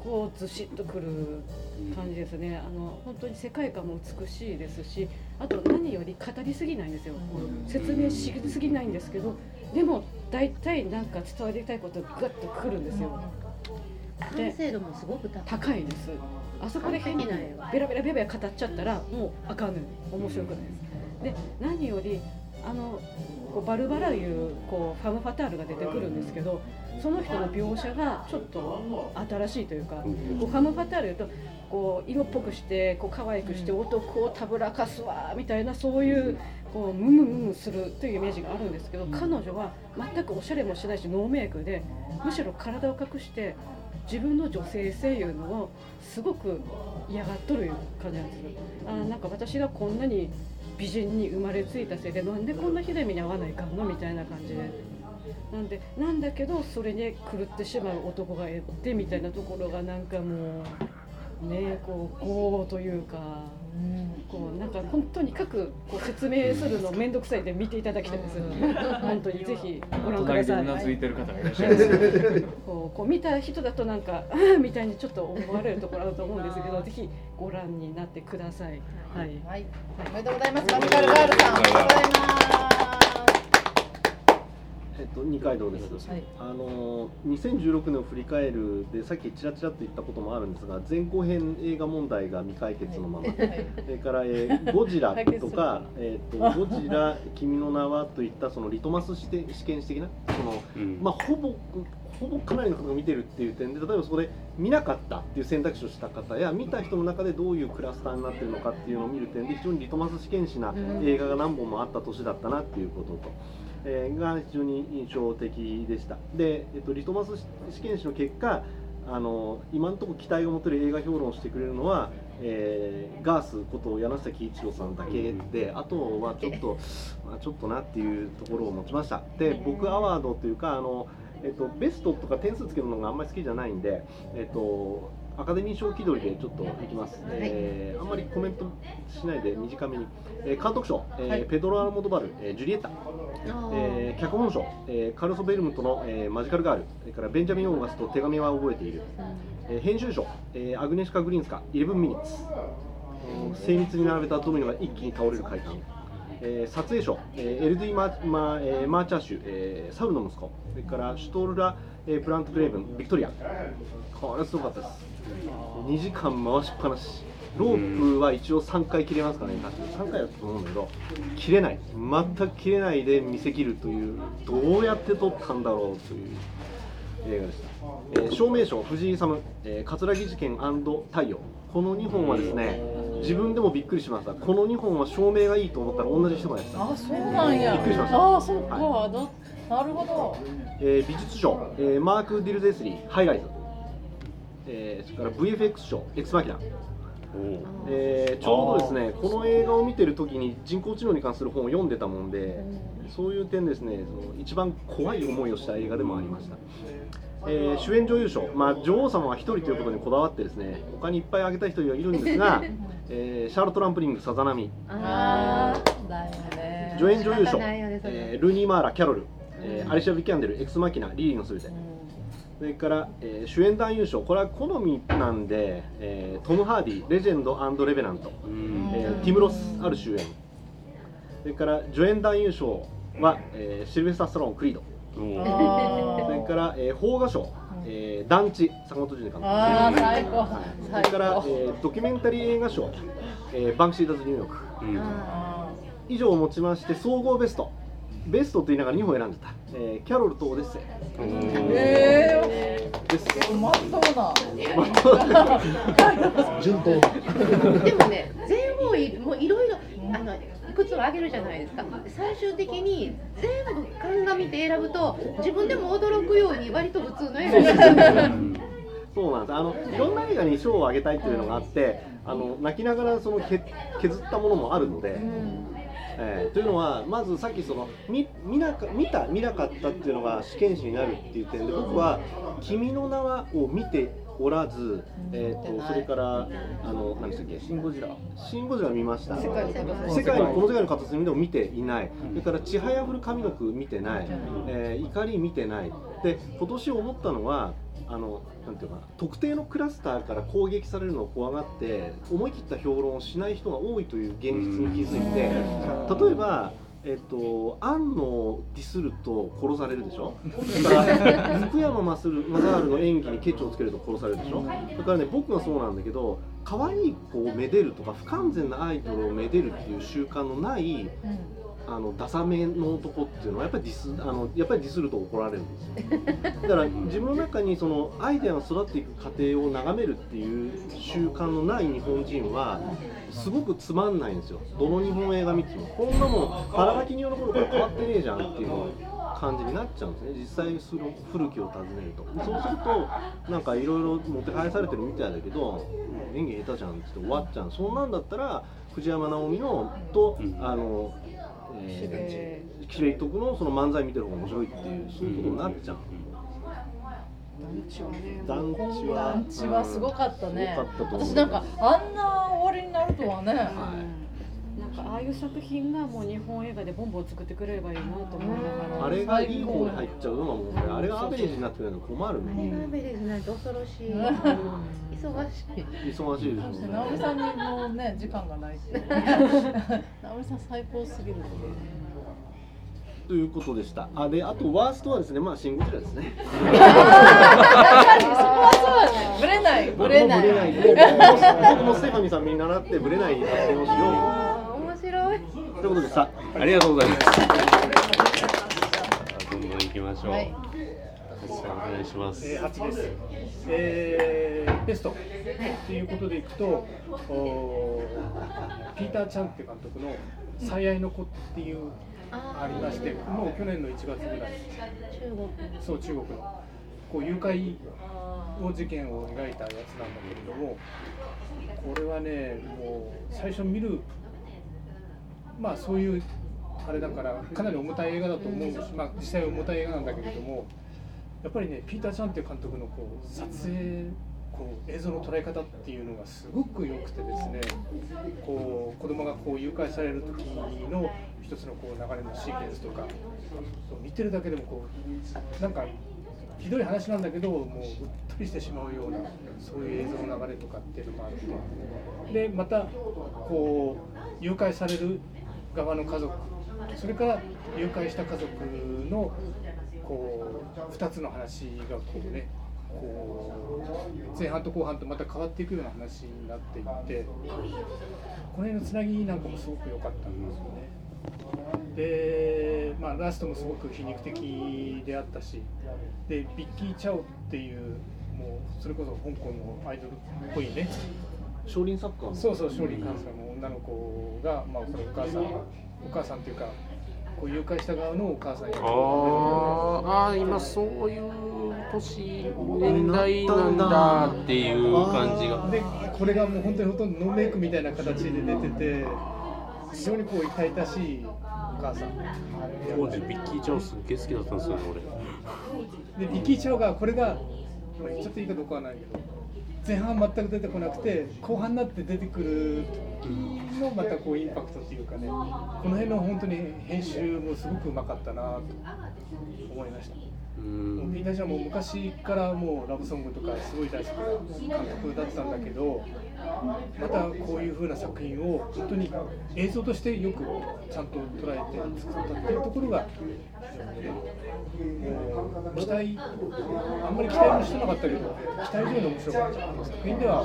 こうずしっとくる感じですね。あの本当に世界観も美しいですしあと何より語りすぎないんですよ。説明しすぎないんですけどでも大体なんか伝わりたいことがグッとくるんですよ。
完成度もすごく高い。
です。あそこで変にベラベラベラベラ語っちゃったらもうあかんのよ。面白くないです。で何よりあのこうバルバラいうこうファム・ファタールが出てくるんですけどその人の描写がちょっと新しいというか、こうファム・ファターとこう色っぽくしてこう可愛くして男をたぶらかすわみたいなそういうこうムムムムするというイメージがあるんですけど彼女は全くおしゃれもしないしノーメイクでむしろ体を隠して自分の女性性いうのをすごく嫌がっとる感じなんですよ。あーなんか私がこんなに美人に生まれついたせいでなんでこんなひどい目に遭わないかんのみたいな感じで。なんでなんだけどそれに狂ってしまう男がいてみたいなところがなんかもうねこう業というか、こうなんか本当に各こう説明するの面倒くさいんで見ていただきたいです。本当にぜひご覧くだ
隣で
さい。
うなずいてる方がいらっしゃいます
こうこう見た人だとなんかあーみたいにちょっと思われるところあると思うんですけど、ぜひご覧になってください。はい。
はい、おめでとうございます。マジカルガールさん、おめでとうござい
えっと、二階堂です、
はい。
あの2016年を振り返るでさっきちらちらっと言ったこともあるんですが前後編映画問題が未解決のまま、それから、えーゴジラとか、えっとゴジラ「君の名は」といったそのリトマス試験試験紙的なその、
うん。
まあ、ほぼほぼかなりの方が見てるっていう点で例えばそこで見なかったっていう選択肢をした方や見た人の中でどういうクラスターになってるのかっていうのを見る点で非常にリトマス試験紙な映画が何本もあった年だったなっていうことと。えーが非常に印象的でした。で、えっと、リトマス試験紙の結果あの今のところ期待が持てる映画評論をしてくれるのは、えーガースこと柳下喜一郎さんだけであとはちょっと、まあ、ちょっとなっていうところを持ちました。で僕アワードというかあの、えっと、ベストとか点数つけるのがあんまり好きじゃないんで、えっと、アカデミー賞気取りでちょっといきます、えーあんまりコメントしないで短めに、えー監督賞、えー
はい。
ペドロ・アルモドバル、えージュリエッタえー脚本賞、えーカルロス・ベルムトの、えーマジカル・ガールそれからベンジャミン・オーガスト手紙は覚えている、えー編集賞、えーアグニェシュカ・グリンスカ11ミニッツ、うん精密に並べたドミノが一気に倒れる快感、えー撮影賞、えーエルデーイ・マえーマーチャーシュ、えーサウルの息子。それからシュトゥールラ・えーブラント・グレーヴレン、ヴィクトリア。これすごかったです。2時間回しっぱなしロープは一応3回切れますからね、確か3回だったと思うんだけど、切れない、全く切れないで見せ切るという、どうやって撮ったんだろうという映画でした。えー照明賞、藤井勇、えー、葛城事件太陽、この2本はですね、自分でもびっくりしました、この2本は照明がいいと思ったら同じ人がやってた。
あ、そうなんや。
びっくりしました
あ、そっか、な、なるほど。
えー美術賞、えーマーク・ディルゼスリー、ハイライズ、えーそれから VFX 賞、エクスマキナ。えー。ちょうどですねこの映画を見てる時に人工知能に関する本を読んでたもんで、そういう点ですねその一番怖い思いをした映画でもありました、えー主演女優賞、まあ、女王様は1人ということにこだわってですね他にいっぱい挙げた人がいるんですが、えーシャーロット・ランプリングさざ波。助演女優賞、えールーニー・マーラキャロル、えーアリシア・ビキャンデルエクスマキナリリーのすべて、それから、えー主演男優賞これは好みなんで、えートム・ハーディレジェンドレベナント、えーティム・ロスある終焉。それから助演男優賞は、えーシルベスター・ストローンクリード。それから、えー邦画賞、えー団地阪本順治監督。
あー、最高。
そ
最
れから、
高。
えードキュメンタリー映画賞、えーバンクシー・ダズ・ニューヨーク。
あ
以上をもちまして総合ベスト。ベストと言いながら2本選んでた、えーキャロルとオデッセイ
まっとうな。
順当。
でもね、全部いもういろいろあのいくつもあげるじゃないですか。最終的に全部鑑みて選ぶと自分でも驚くように割と普通の映画に
そうなんです。あのいろんな映画に賞をあげたいっていうのがあってあの泣きながらそのけ削ったものもあるので、えーというのはまずさっきその見見なか見た見なかったっていうのが試験紙になるっていう点で僕は「君の名は」を見ておらず、えー、とそれからあの何でしたっけ？シン・ゴジラ。シン・ゴジラ見ました。世界世界のこの世界の片隅でも見ていない。それから「ちはやふる上の句」見てない、えー怒り見てないで今年思ったのはあのなんていうかな特定のクラスターから攻撃されるのを怖がって思い切った評論をしない人が多いという現実に気づいて例えばえっと、アンのディスると殺されるでしょ？それから福山雅治の演技にケチをつけると殺されるでしょ？それからね僕がそうなんだけど可愛い子をめでるとか不完全なアイドルをめでるっていう習慣のないあのダサめの男っていうのはやっぱりディスあのやっぱりディスると怒られるんですよ。だから自分の中にそのアイデアが育っていく過程を眺めるっていう習慣のない日本人はすごくつまんないんですよ。どの日本映画見ても。こんなもん腹巻きによる頃から変わってねえじゃんっていう感じになっちゃうんですね。実際その古きを訪ねると。そうするとなんかいろいろもてはやされてるみたいだけど演技下手じゃんって言って終わっちゃう。そんなんだったら藤山直美のと、あのえー、キレイ徳のその漫才見てる方が面白いっていうそういうことになっちゃう。
団地はね
団地は
団地はすごかったね、
すごかったと思う。
私なんかあんな終わりになるとはね、
なんかああいう作品がもう日本映画でボンボン作ってくれればいいなと思いながら。
あれがいい方に入っちゃうのが問題あれがアベレージになってるの困る
あれがアベレージなんて恐ろしい。忙しい。
忙しいです
そして直美さんにもね時間がないっていう。直美さん最高すぎるっていう。
ということでした。あであとワーストはですねまあシン・ゴジラですね。
そこはそうだねブレない。ブレない。
僕もステファニーさん見習ってブレない発言をしよ。うということでさ
ありがとうございます。どんどん行きましょう。
はい
お願いします。
えー、8です。えー、ベストっていうことでいくと、おーピーター・チャンって監督の「最愛の子」っていうありまして、もう去年の1月ぐらい、
中国。
そう中国のこう誘拐の事件を描いたやつなんだけれども、これはね、もう最初見るまあそういうあれだからかなり重たい映画だと思うし、まあ、実際重たい映画なんだけれどもやっぱりねピーター・チャンっていう監督のこう撮影こう映像の捉え方っていうのがすごく良くてですねこう子供がこう誘拐される時の一つのこう流れのシーケンスとか見てるだけでもこうなんかひどい話なんだけどもううっとりしてしまうようなそういう映像の流れとかっていうのがあってでまたこう誘拐される側の家族それから誘拐した家族のこう2つの話がこうねこう前半と後半とまた変わっていくような話になっていってこの辺のつなぎなんかもすごく良かったんですよね。で、まあ、ラストもすごく皮肉的であったしでビッキー・チャオっていうもうそれこそ香港のアイドルっぽいね
少林サッカーの。
そうそう少林関西の女の子が、まあ、お母さんお母さんっていうかこう誘拐した側のお母さんや
あー。あー今そういう年年代なんだっていう感じが。
でこれがもう本当にほとんどノーメイクみたいな形で出てて非常にこう痛々しいお母さん。
当時ビッキー・チャオすっげえ好きだったんですよね俺。
でビッキー・チャオがこれがちゃっていいかどうかはないけど前半全く出てこなくて後半になって出てくる時のまたこうインパクトっていうかねこの辺の本当に編集もすごくうまかったなと思いました。もうみんなじゃもう昔からもうラブソングとかすごい大好きな監督だったんだけどまたこういう風な作品を本当に映像としてよくちゃんと捉えて作ったっていうところがもう期待あんまり期待もしてなかったけど期待以上に面白かった作品では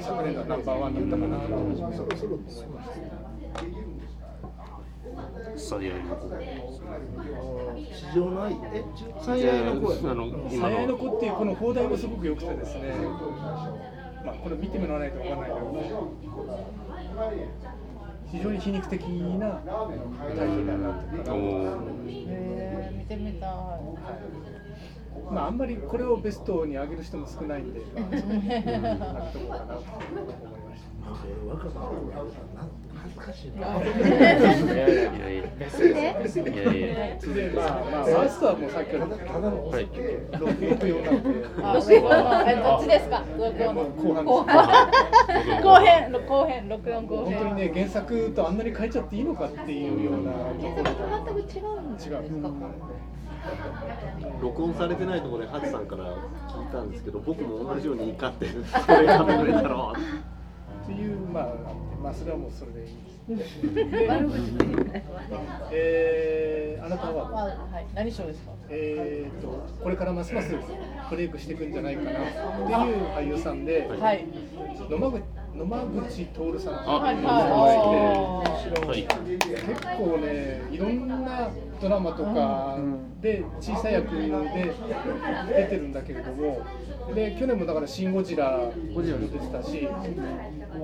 昨年のナンバーワンだったかなと思いました。
最愛の子
地上の愛え最愛の子
あの
最愛の子っていうこの放題もすごく良くてですね、まあ、これ見てもらわないと分からないけど、非常に皮肉的なタイトルになって
見てみたい。
まあ、あんまりこれをベストに上げる人も少ないんで、まあ、ちょっとこうかなと思いま
す
本当にね、原作とあんなに変えちゃっていいのかっていうような。
録音されてないところでハチさんから聞いたんですけど僕も同じように怒ってるこれやめてくれたろう
いう、まあ、まあそれはもうそれでいいです。
悪口で
えー、あなたは？
はい、何賞ですか。
えー、とこれからますますブレイクしていくんじゃないかなっていう俳優さんで、
はい。
野間口野間口徹さん。
あ
はい。
はい。
結構ねいろんなドラマとかで小さい役で出てるんだけれどもで去年もだから「シン・ゴジラ」も出てたし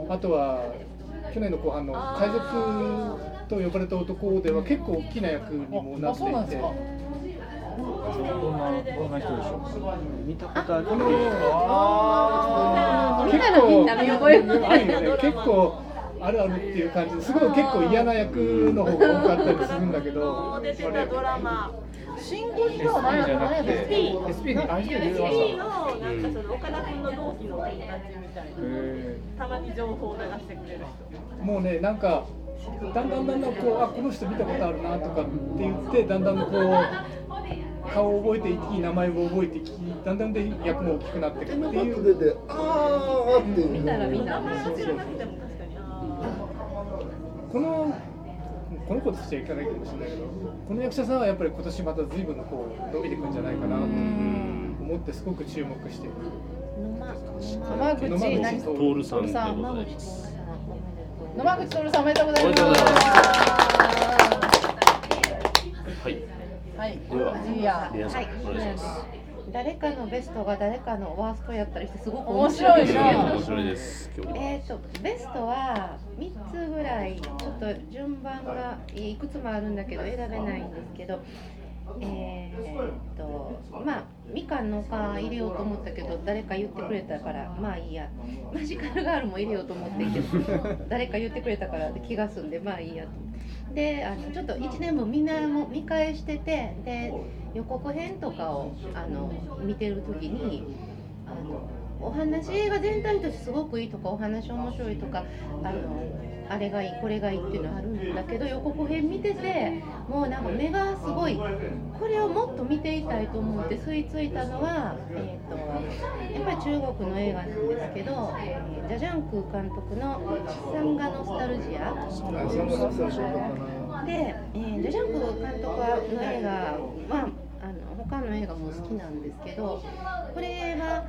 あとは去年の後半の「海賊と呼ばれた男」では結構大きな役にもな
あ、
っていて。
どんなどんな人でしょう。
見たことある。
この
見たらみんな見覚えが
あるよね。結構あるあるっていう感じですごい結構嫌な役の方が多かったりするんだけど。
出てたドラマ
シンゴジラは何
なくて
SP のなんかその岡田君の同期の友達みたいなたまに情報を流してくれる人。
もうねなんかだんだんだんだんこうあこの人見たことあるなとかって言ってだんだんこう顔を覚えていき名前も覚えていきだんだんで役も大きくなっていくっていう。
あーっていう。
見たらみんな
名前は知らなくても確かに。あ
このこの子としちゃいかないかもしれないけどこの役者さんはやっぱり今年また随分のこう伸びていくんじゃないかなと思ってすごく注目している。
野間口
徹
徹さんでございます。
野間口徹さんおめでとうございます。
はい。
はい。
では
ジュリア。
皆さん
はい
お願いします
誰かのベストが誰かのワーストやったりしてすごく
面白い
面白いです
えー、とベストは3つぐらいちょっと順番がいくつもあるんだけど選べないんですけどえー、とまあみかんの缶入れようと思ったけど誰か言ってくれたからまあいいや。マジカルガールも入れようと思っていて誰か言ってくれたから気が済んでまあいいやとであのちょっと1年分みんなも見返しててで予告編とかをあの見てる時にあのお話が全体としてすごくいいとかお話面白いとかあのあれがいいこれがいいっていうのはあるんだけど予告編見ててもうなんか目がすごいこれをもっと見ていたいと思って吸い付いたのは、えー、とやっぱり中国の映画なんですけど、えージャジャンク監督の「サンガノスタルジア」で、えー、ジャジャンク監督はの映画はあの映画も好きなんですけどこれは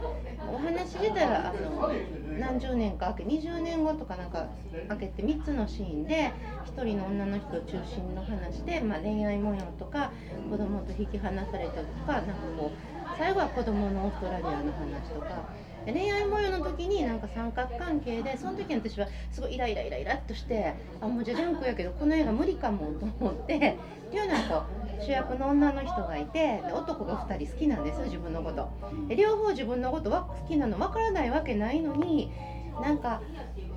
お話自体はあの何十年か空け20年後とかなんか空けて3つのシーンで1人の女の人中心の話で、まあ、恋愛模様とか子供と引き離されたとかなんかこう最後は子供のオーストラリアの話とか。恋愛模様の時になんか三角関係でその時に私はすごいイライライライラっとしてあもうじゃジャンクやけどこの映画無理かもと思ってっていうのはこう主役の女の人がいてで男が2人好きなんですよ自分のことで両方自分のことは好きなの分からないわけないのになんか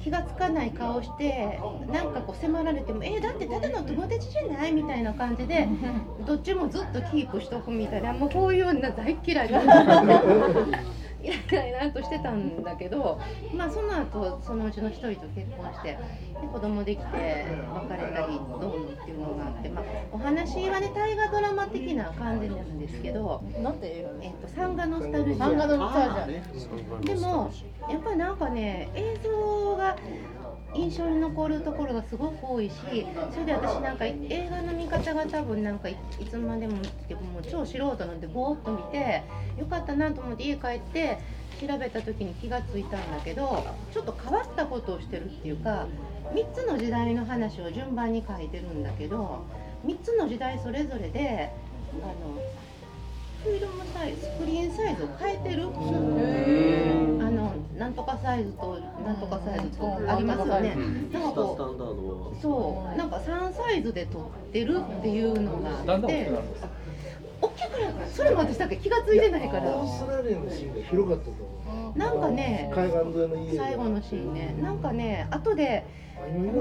気がつかない顔してなんかこう迫られても「えだってただの友達じゃない?」みたいな感じで どっちもずっとキープしとくみたいなもうこういうの大っ嫌いだ イライライラとしてたんだけど、まあ、その後そのうちの一人と結婚してで子供できて別れたりどうのっていうのがあって、まあ、お話はね大河ドラマ的な感じなんですけど
なんて映画「
えっと三河ノスタルジア」
漫画のスタージャ
でもやっぱりなんかね映像が印象に残るところがすごく多いしそれで私なんか映画の見方が多分なんかいつまでもでももう超素人なんでぼーっと見てよかったなと思って家帰って調べた時に気がついたんだけどちょっと変わったことをしてるっていうか3つの時代の話を順番に書いてるんだけど3つの時代それぞれであのフィルムサイズスクリーンサイズを変えてる。あのなんとかサイズとなんとかサイズとありますよね。なんかこうそう。なんか3サイズで撮ってるっていうのがあって。
大きくなるんです
大きくなる。それも私だけ気がついてないから。
オーストラリアのシーンが広かったと思
なんかね
う海岸沿いの家が
最後のシーンね。なんかね後で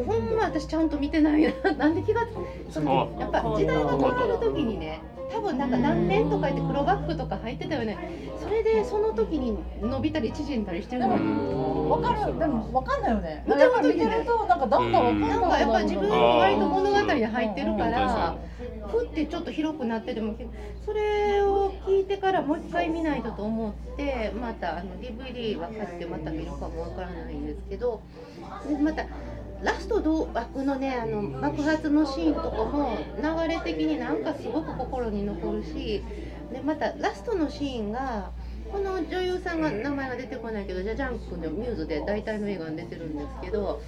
ほんま私ちゃんと見てないな。なんで気がつその？やっぱ時代が変わる時にね多分なんか何年とか言って黒バッグとか入ってたよね。それでその時に伸びたり縮んだりしてるの。に
わかる。でもわかんないよね。
見
なんか
てる時ね
やっぱ見てるとなんかだんだんわかんない。
なんかやっぱ自分の割と物語に入ってるか
うん
らふってちょっと広くなってでもそれを聞いてからもう一回見ないとと思ってまたあの DVD は買ってまた見るかもわからないんですけどでまたラストど枠のねあの爆発のシーンとかも流れ的になんかすごく心に残るしでまたラストのシーンがこの女優さんが名前が出てこないけどジャジャンクのミューズで大体の映画に出てるんですけど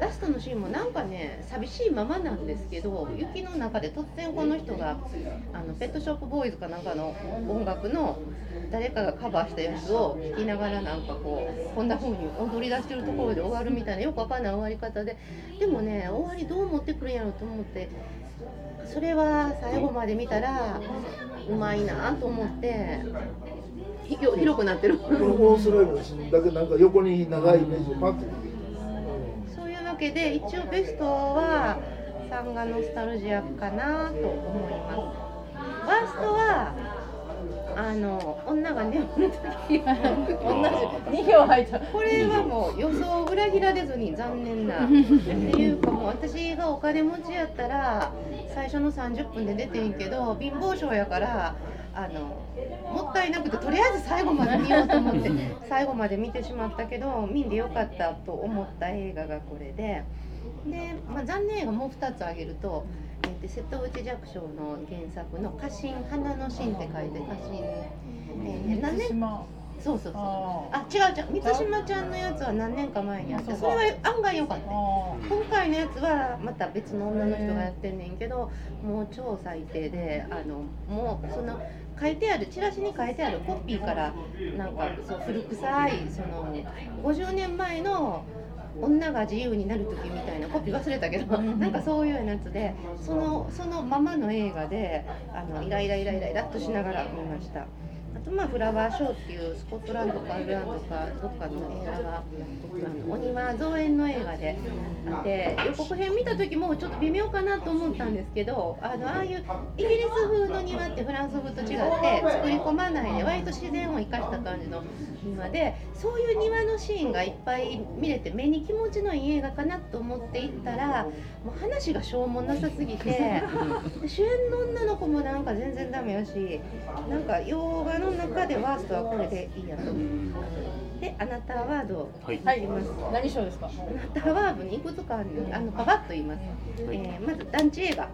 ラストのシーンもなんかね寂しいままなんですけど雪の中で突然この人があのペットショップボーイズかなんかの音楽の誰かがカバーしたやつを聴きながらなんかこうこんな風に踊り出してるところで終わるみたいなよくわかんない終わり方ででもね終わりどう持ってくるんやろうと思ってそれは最後まで見たらうまいなと思って広くなってる。
このモンストライブだけなんか横に長いイメージをパッと
そういうわけで一応ベストはサンガノスタルジアかなと思います。ワーストはあの女が眠る時同じ
2票入った
これはもう予想を裏切られずに残念な っていうかもう私がお金持ちやったら最初の30分で出てんけど貧乏症やからあのもったいなくてとりあえず最後まで見ようと思って最後まで見てしまったけど見んでよかったと思った映画がこれで。で、まあ、残念映画もう2つ挙げると。えー、瀬戸内寂聴の原作の「家臣花の神」って書いて家臣、えー、何年？そうそうそう。あ違う違う。満島ちゃんのやつは何年か前にあってそれは案外良かった。今回のやつはまた別の女の人がやってんねんけどもう超最低であのもうその書いてあるチラシに書いてあるコピーからなんかそう古臭いその50年前の女が自由になる時みたいなコピー忘れたけど、なんかそういうやつでそのそのままの映画であのイライライライライラっとしながら見ました。あとまあフラワーショーっていうスコットランドかアイルランドかどっかの映画があのお庭造園の映画であって予告編見た時もちょっと微妙かなと思ったんですけどあのああいうイギリス風の庭ってフランス風と違って作り込まないで割と自然を生かした感じの庭でそういう庭のシーンがいっぱい見れて目に気持ちのいい映画かなと思って行ったらもう話がしょうもなさすぎて主演の女の子もなんか全然ダメやしなんか洋画の中でワーストはこれでいいやと。で、あなたはワード
はい。
言います。
何賞ですか？
あなたはワードにいくつかあるので、あのパパッと言います。えーまず団地映画。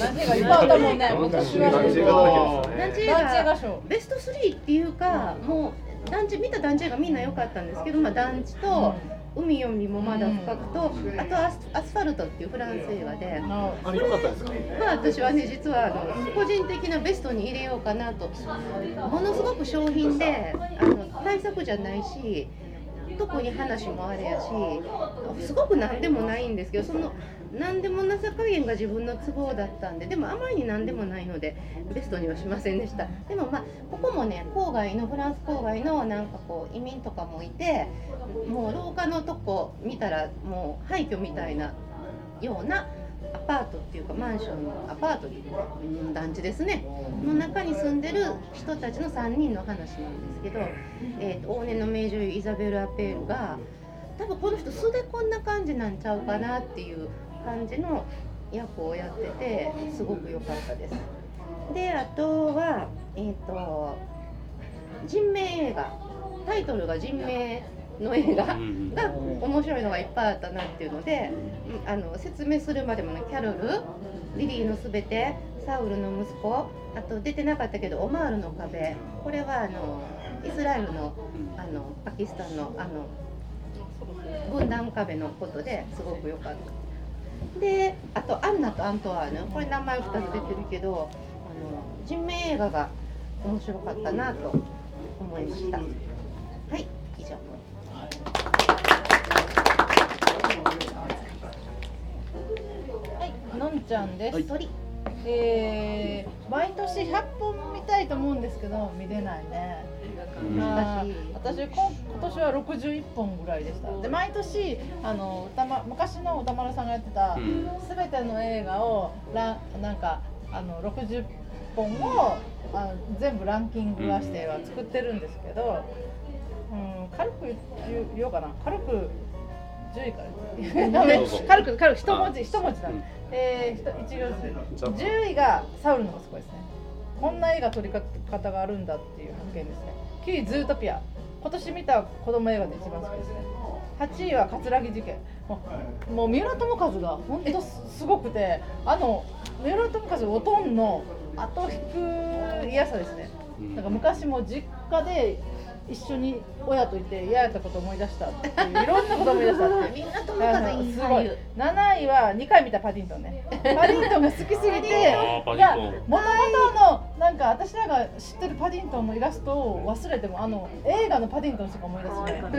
団地映画いっぱいあったもんね。私は。
団地映画だらけですね。
団地映
団地映
画
画賞。
ベスト3っていうか、もう団地見た団地映画みんな良かったんですけど、まあ団地と海よりもまだ深くと、あとアスアスファルトっていうフランス映画で。
あれ良かったですか
まあ私はね実はあの個人的なベストに入れようかなと。ものすごく商品であの対策じゃないし特に話もあれやしすごく何でもないんですけどその何でもなさ加減が自分の都合だったんででもあまりに何でもない。のでベストにはしませんでしたでもまあここもね郊外のフランス郊外のなんかこう移民とかもい。てもう廊下のとこ見たらもう廃墟みたい。なようなアパートってい。うかマンションのアパートうん団地ですねの中に住んでる人たちの3人の話なんですけど、えー、と往年の名女優イザベル・アペールが多分この人素でこんな感じなんちゃうかなっていう感じの役をやっててすごく良かったです。であとはえっ、と人名映画タイトルが人名の映画が面白いのがいっぱいあったなっていうので、うんあの説明するまでもねキャロルリリーのすべてサウルの息子あと出てなかったけどオマールの壁これはあのイスラエルのあのパキスタンのあの分断壁のことですごく良かった。であとアンナとアントワーヌ。これ名前2つ出てるけどあの人名映画が面白かったなと思いました。はい以上。
はい。のんちゃんです、
鳥
えー毎年100本見たいと思うんですけど見れないね。あー私こ今年は61本ぐらいでした。で毎年あの歌、ま、昔の歌丸さんがやってた
うん「
すべての映画をランなんかあの60本をあ全部ランキング化しては作ってるんですけど、うん、軽く言う言おうかな。軽く10位から。軽く軽く一文字
あ
一文字だ、
うん。
えー、ひと一行
ざっと
ずつ10位がサウルの息子ですね。こんな映画撮り方があるんだっていう発見ですね。9位ズートピア。今年見た子供映画で一番好きですね。8位は桂木事件。もうもう三浦友和が本当すごくてあの三浦友和おとんの後引く嫌さですね。なんか昔も実家で一緒に親といて嫌やったこと思い出したっていういろんなこと思い出したって
みんな友和いい
すごい
俳優
7位は2回見たパディントンね。パディントンが好きすぎて。もともとのなんか私らが知ってるパディントンのイラストを忘れてもあの映画のパディントンしか思い出せな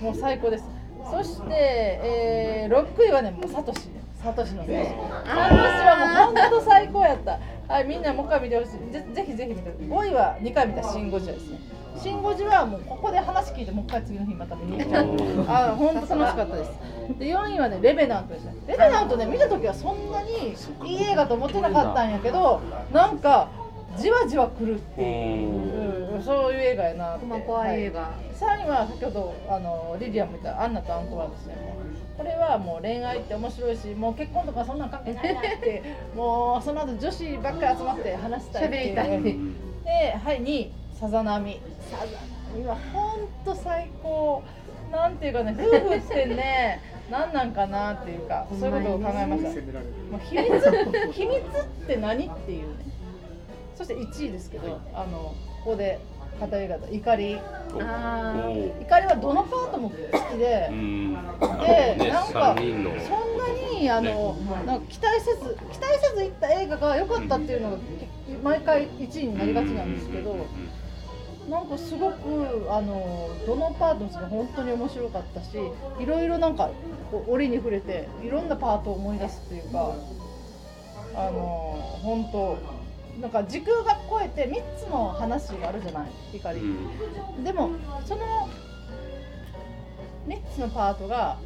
もう最高です。そして、えー、6位はねもうサトシサトシのねサトシ。はもう本当最高やった。はいみんなもう一回見てほしい。ぜぜひぜひ見て5位は2回見たシン・ゴジラですねシン・ゴジはもうここで話聞いてもう一回次の日また見に行っちゃうあ本当楽しかったです。で4位はねレベナントですねレベナントね見た時はそんなにいい映画と思ってなかったんやけどなんかじわじわ来るっていう、うん、そういう映画やなって。
まあ怖い映画。
は3位は先ほどあのリディアも言ったアンナとアントワンですね。これはもう恋愛って面白いしもう結婚とかそんなん関係ないなって もうその後女子ばっかり集まって話したいっていう。
喋りたい。
ではい2位さざ波。さざ波は本当最高。なんていうかね夫婦ってね 何なんかなっていうかそういうことを考えました。秘密秘密って何っていうね。そして1位ですけどあのここで語り方。怒り。怒りはどのパートも好きで
うん。
で
ね
なんかそんなにあのなんか期待せず期待せず行った映画が良かったっていうのが毎回1位になりがちなんですけどなんかすごくあのどのパートも本当に面白かったしいろいろなんか折に触れていろんなパートを思い出すっていうかあの本当なんか時空が超えて3つの話があるじゃない？怒り。でもその3つのパートが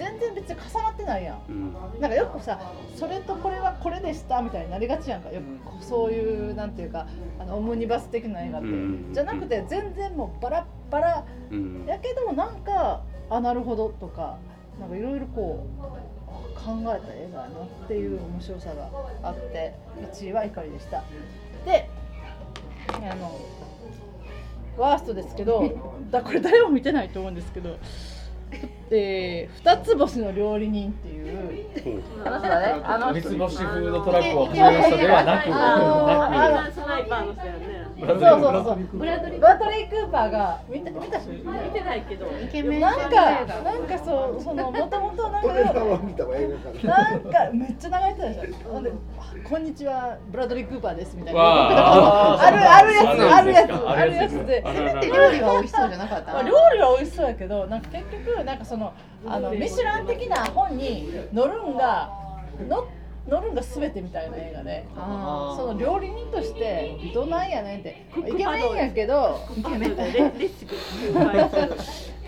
全然別に重なってないやん。
うん。
なんかよくさそれとこれはこれでしたみたいになりがちやんか。よくそういうなんていうかあのオムニバス的な映画って、
うん
じゃなくて全然もうバラッバラ。
うん。
やけどもなんかあなるほどとかなんかいろいろこうあ考えた映画やなっていう面白さがあって1位は怒りでした。であのワーストですけどだこれ誰も見てないと思うんですけどえー、二つ星の料理人っていうあの人だねあの
三つ星フードトラックを始めましたではなく、
スナイパーの人やね
そうそうそう
ブラッドリー
クーパーが見た見た人
見てないけど
イケメン
なん
映
か
画
なんかそうそのもともとなんかなんかめっちゃ長い人でしょ。なんこんにちは、ブラッドリー・クーパーですみたいな。
わあ
あるあるやつ、あ
ある
るやつ、あるやつで。
料理は美味しそうじゃなかった
まあ料理は美味しそうやけど、なんか結局なんかそのあのミシュラン的な本に乗るんがの乗るんが全てみたいな映画で。
あ
その料理人としてどないやねんって。イケメンやけど。
イケメン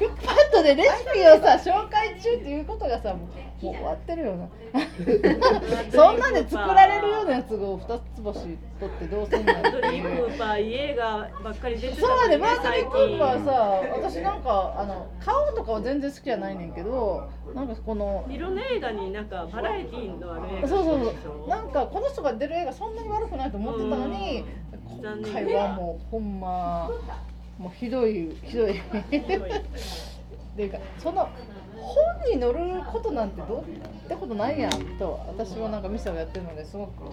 クックパッドでレシピをさ紹介中っていうことがさもう終わってるよな。そんなんで作られるようなやつを二つ星取ってどうすんの
ドリー・
いう。
クーパーいい映画ばっかり出てた
そう
のにね
ねマートリー・クーパー
最
さ私なんかあの顔とかは全然好きじゃないねんけどなんかこの
近いろんな映画になんかバラエティーのある映画
そうそうそう。なんかこの人が出る映画そんなに悪くないと思ってたのに今回はもうほんまもうひどいひどい。ってい。うかその本に乗ることなんてどうってことないやんと私はなんか店をやってるのですごく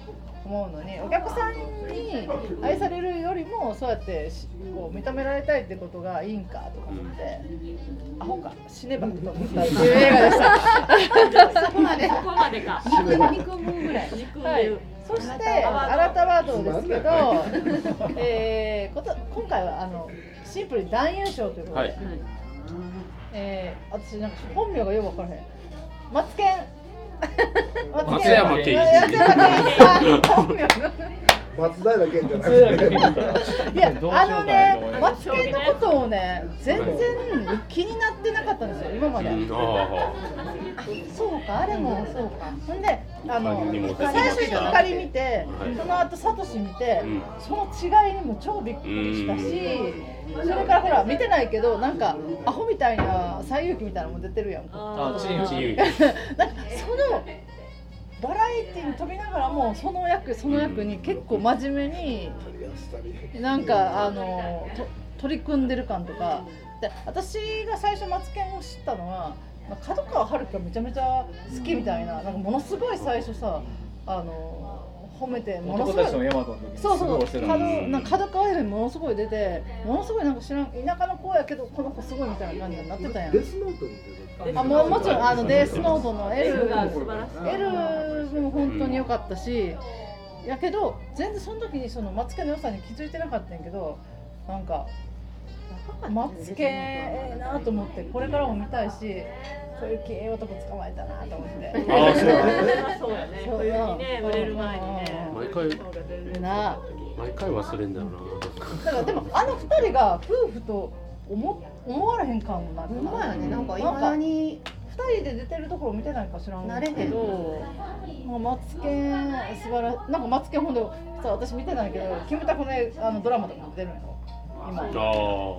思うのにお客さんに愛されるよりもそうやってしこう認められたいってことがいいんかとか思ってアホか死ねばと思ったっていう映画でした。
そこまで
ここまでか。
肉肉分ぐらい。
憎ん
はい。
でる、
そしてアラタワードですけど、えー、こと今回はあのシンプルに男優賞ということで、
はい
えー、私なんか本名がよく分からへん。マツケン。
松山ケンイチ
松
平健じゃなくて。
いやあのね
と思いま
マツケンのことをね全然気になってなかったんですよ今まで、そうかあれもそうか。ほんであの最初に光見て、
はい。
その後サトシ見て、
うん。
その違いにも超びっくりしたし、それからほら見てないけどなんかアホみたいな西遊記みたいなのも出てるやんか。
あ
なんかそのバラエティに飛びながらもその役その役に結構真面目になんかあの取り組んでる感とか。で私が最初マツケンを知ったのは角川春樹がめちゃめちゃ好きみたいななんかものすごい最初さあの褒めてものすごいそうそう。角なんか角川エものすごい出てものすごいなんか知らん田舎の子やけどこの子すごいみたいな感じになってたやん。
デスノート
あもうもちろんあのデースノートの L,
L が素晴らしい
L も本当に良かったし、やけど全然その時にそのマツケの良さに気づいてなかったんやけどなんかマツケええなと思ってこれからも見たいしそういう系男捕まえたなと思って。
ああそう
そうやね。売れる前にね。
毎回。毎回忘れんだよな。
だからでもあの二人が夫婦と思思われへん感もなく
ほんまやね。なんか
い
今だに。
二人で出てるところ見てないか知らん
慣れへん。
けど、まあ、マツケン素晴らなんかマツケンほんでさ私見てないけどキムタクのあのドラマとかも出るのよ今。
あ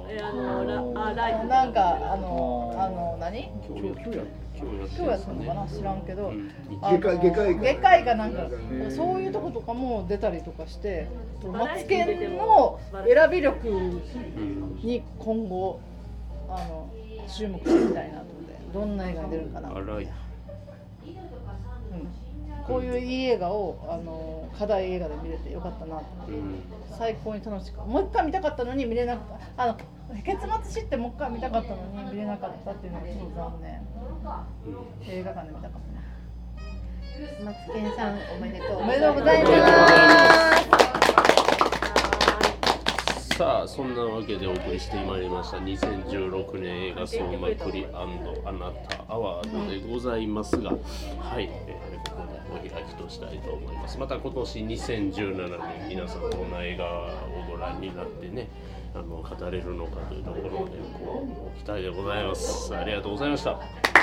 えあのラあライブ。
なんかあのあの何？
今日今日や今日やって
今日やったのかな？知らんけど、
うん。
外科外科医か。
外科医かなんか。
ー
そういうとことかも出たりとかしてマツケンの選び力
うん
に今後あの注目してみたいなと思ってどんな映画に出るかな、うん、
荒い
こういういい映画をあの課題映画で見れてよかったなって。
うん。
最高に楽しくもう一回見たかったのに見れなかった。あの結末知ってもう一回見たかったのに見れなかったっていうのがすごい残念。映画館で見たかったな。
マツケンさんおめでとう。
おめでとうございます。
さあそんなわけでお送りしてまいりました。2016年映画総まくりあなたアワードでございますがはい、えーお開きとしたいと思います。また今年2017年皆さんどんな映画をご覧になってねあの語れるのかというところでこう期待でございます。ありがとうございました。